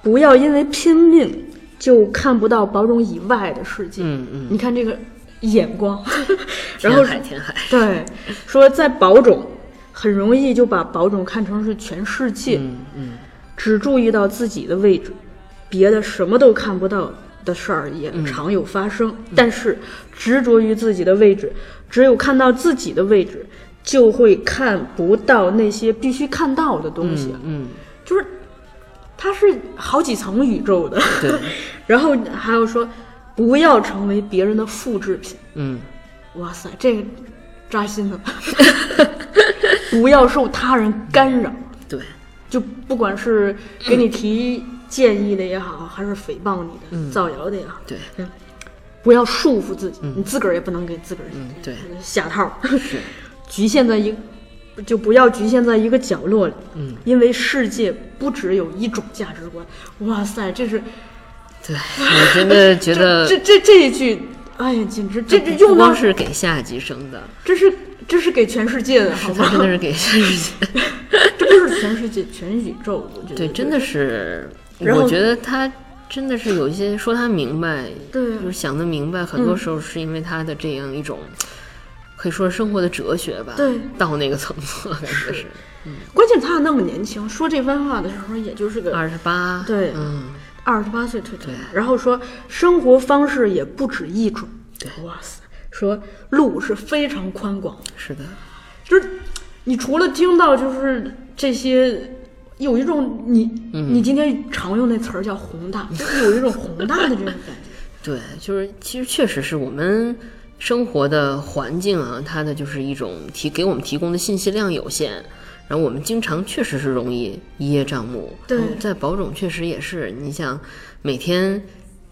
不要因为拼命就看不到保种以外的世界。嗯嗯，你看这个眼光，[LAUGHS] 然后天海天海，对说在保种很容易就把保种看成是全世界，嗯嗯。只注意到自己的位置，别的什么都看不到的事儿也嗯常有发生。但是执着于自己的位置，只有看到自己的位置，就会看不到那些必须看到的东西。嗯。就是它是好几层宇宙的。对，[LAUGHS] 然后还有说，不要成为别人的复制品。嗯。哇塞，这个扎心了。[LAUGHS] 不要受他人干扰，对，就不管是给你提建议的也好，还是诽谤你的、造谣的也好，对，不要束缚自己，你自个儿也不能给自个儿下套，[LAUGHS] 局限在一个，就不要局限在一个角落里，嗯，因为世界不只有一种价值观。哇塞，这是对，我真的觉得 [LAUGHS] 这这这一句，哎呀，简直这这用光是给下级生的，这是这是给全世界的，好吗是他？真的是给全世界。[LAUGHS] 这不是全世界，全宇宙，我觉得对，真的是，我觉得他真的是有一些说他明白，对就是想的明白，很多时候是因为他的这样一种，可以说是生活的哲学吧。对到那个层次了，感觉是嗯关键他还那么年轻，说这番话的时候也就是个二十八。对嗯，二十八岁退团对，然后说生活方式也不止一种，对哇塞，说路是非常宽广的，是的，就是你除了听到就是这些有一种你、你今天常用那词儿叫宏大，就是有一种宏大的这种感觉。[LAUGHS] 对，就是其实确实是我们生活的环境啊，它的就是一种提给我们提供的信息量有限，然后我们经常确实是容易一叶障目。对嗯在保种确实也是，你想每天。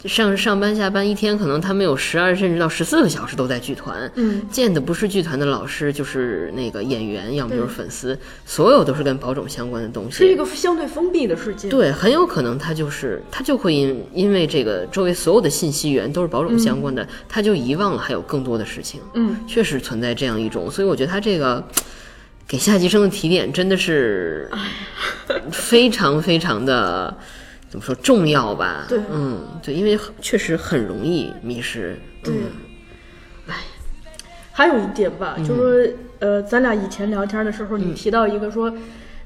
上上班下班一天，可能他们有十二甚至到十四个小时都在剧团，嗯，见的不是剧团的老师，就是那个演员，要么就是粉丝，所有都是跟保种相关的东西。是一个相对封闭的世界。对，很有可能他就是他就会因因为这个周围所有的信息源都是保种相关的，他就遗忘了还有更多的事情。嗯，确实存在这样一种，所以我觉得他这个给下级生的提点真的是非常非常的怎么说重要吧？对嗯，对，因为确实很容易迷失。对嗯，还有一点吧，就说呃，咱俩以前聊天的时候，你提到一个说。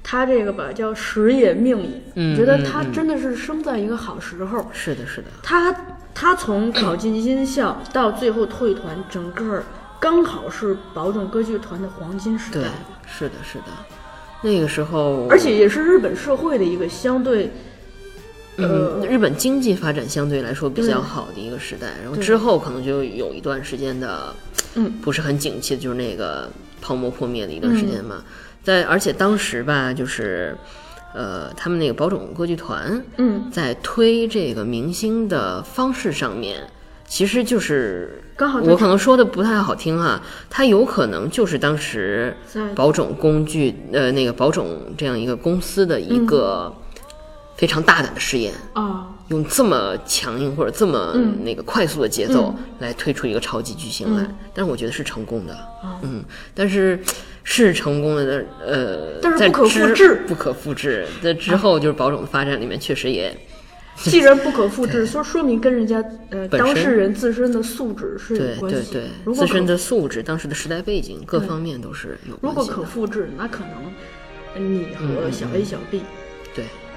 他这个吧叫时也命也，嗯我觉得嗯他真的是生在一个好时候。是的，是的，他他从考进音校到最后退团，整个刚好是保种歌剧团的黄金时对代，，是的，是的。那个时候，而且也是日本社会的一个相对嗯，日本经济发展相对来说比较好的一个时代，然后之后可能就有一段时间的，嗯，不是很景气的，就是那个泡沫破灭的一段时间嘛。在而且当时吧，就是，呃，他们那个宝冢歌剧团，嗯，在推这个明星的方式上面，其实就是刚好我可能说的不太好听啊，它有可能就是当时在。保种工具呃那个宝冢这样一个公司的一个非常大胆的试验。啊，用这么强硬或者这么嗯。那个快速的节奏来推出一个超级巨星来，嗯。但是我觉得是成功的，嗯，但是是成功了的，呃，在但是不可复之制。不可复制。在之后就是保种的发展里面，确实也 [LAUGHS] 既然不可复制，[LAUGHS] 说说明跟人家呃当事人自身的素质是有关系。对对。对自身的素质、当时的时代背景各方面都是有如果关系的。可复制，那可能呃你和小 A、小 B 对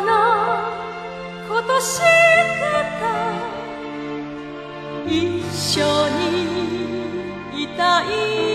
なことしてた。一緒にいたい。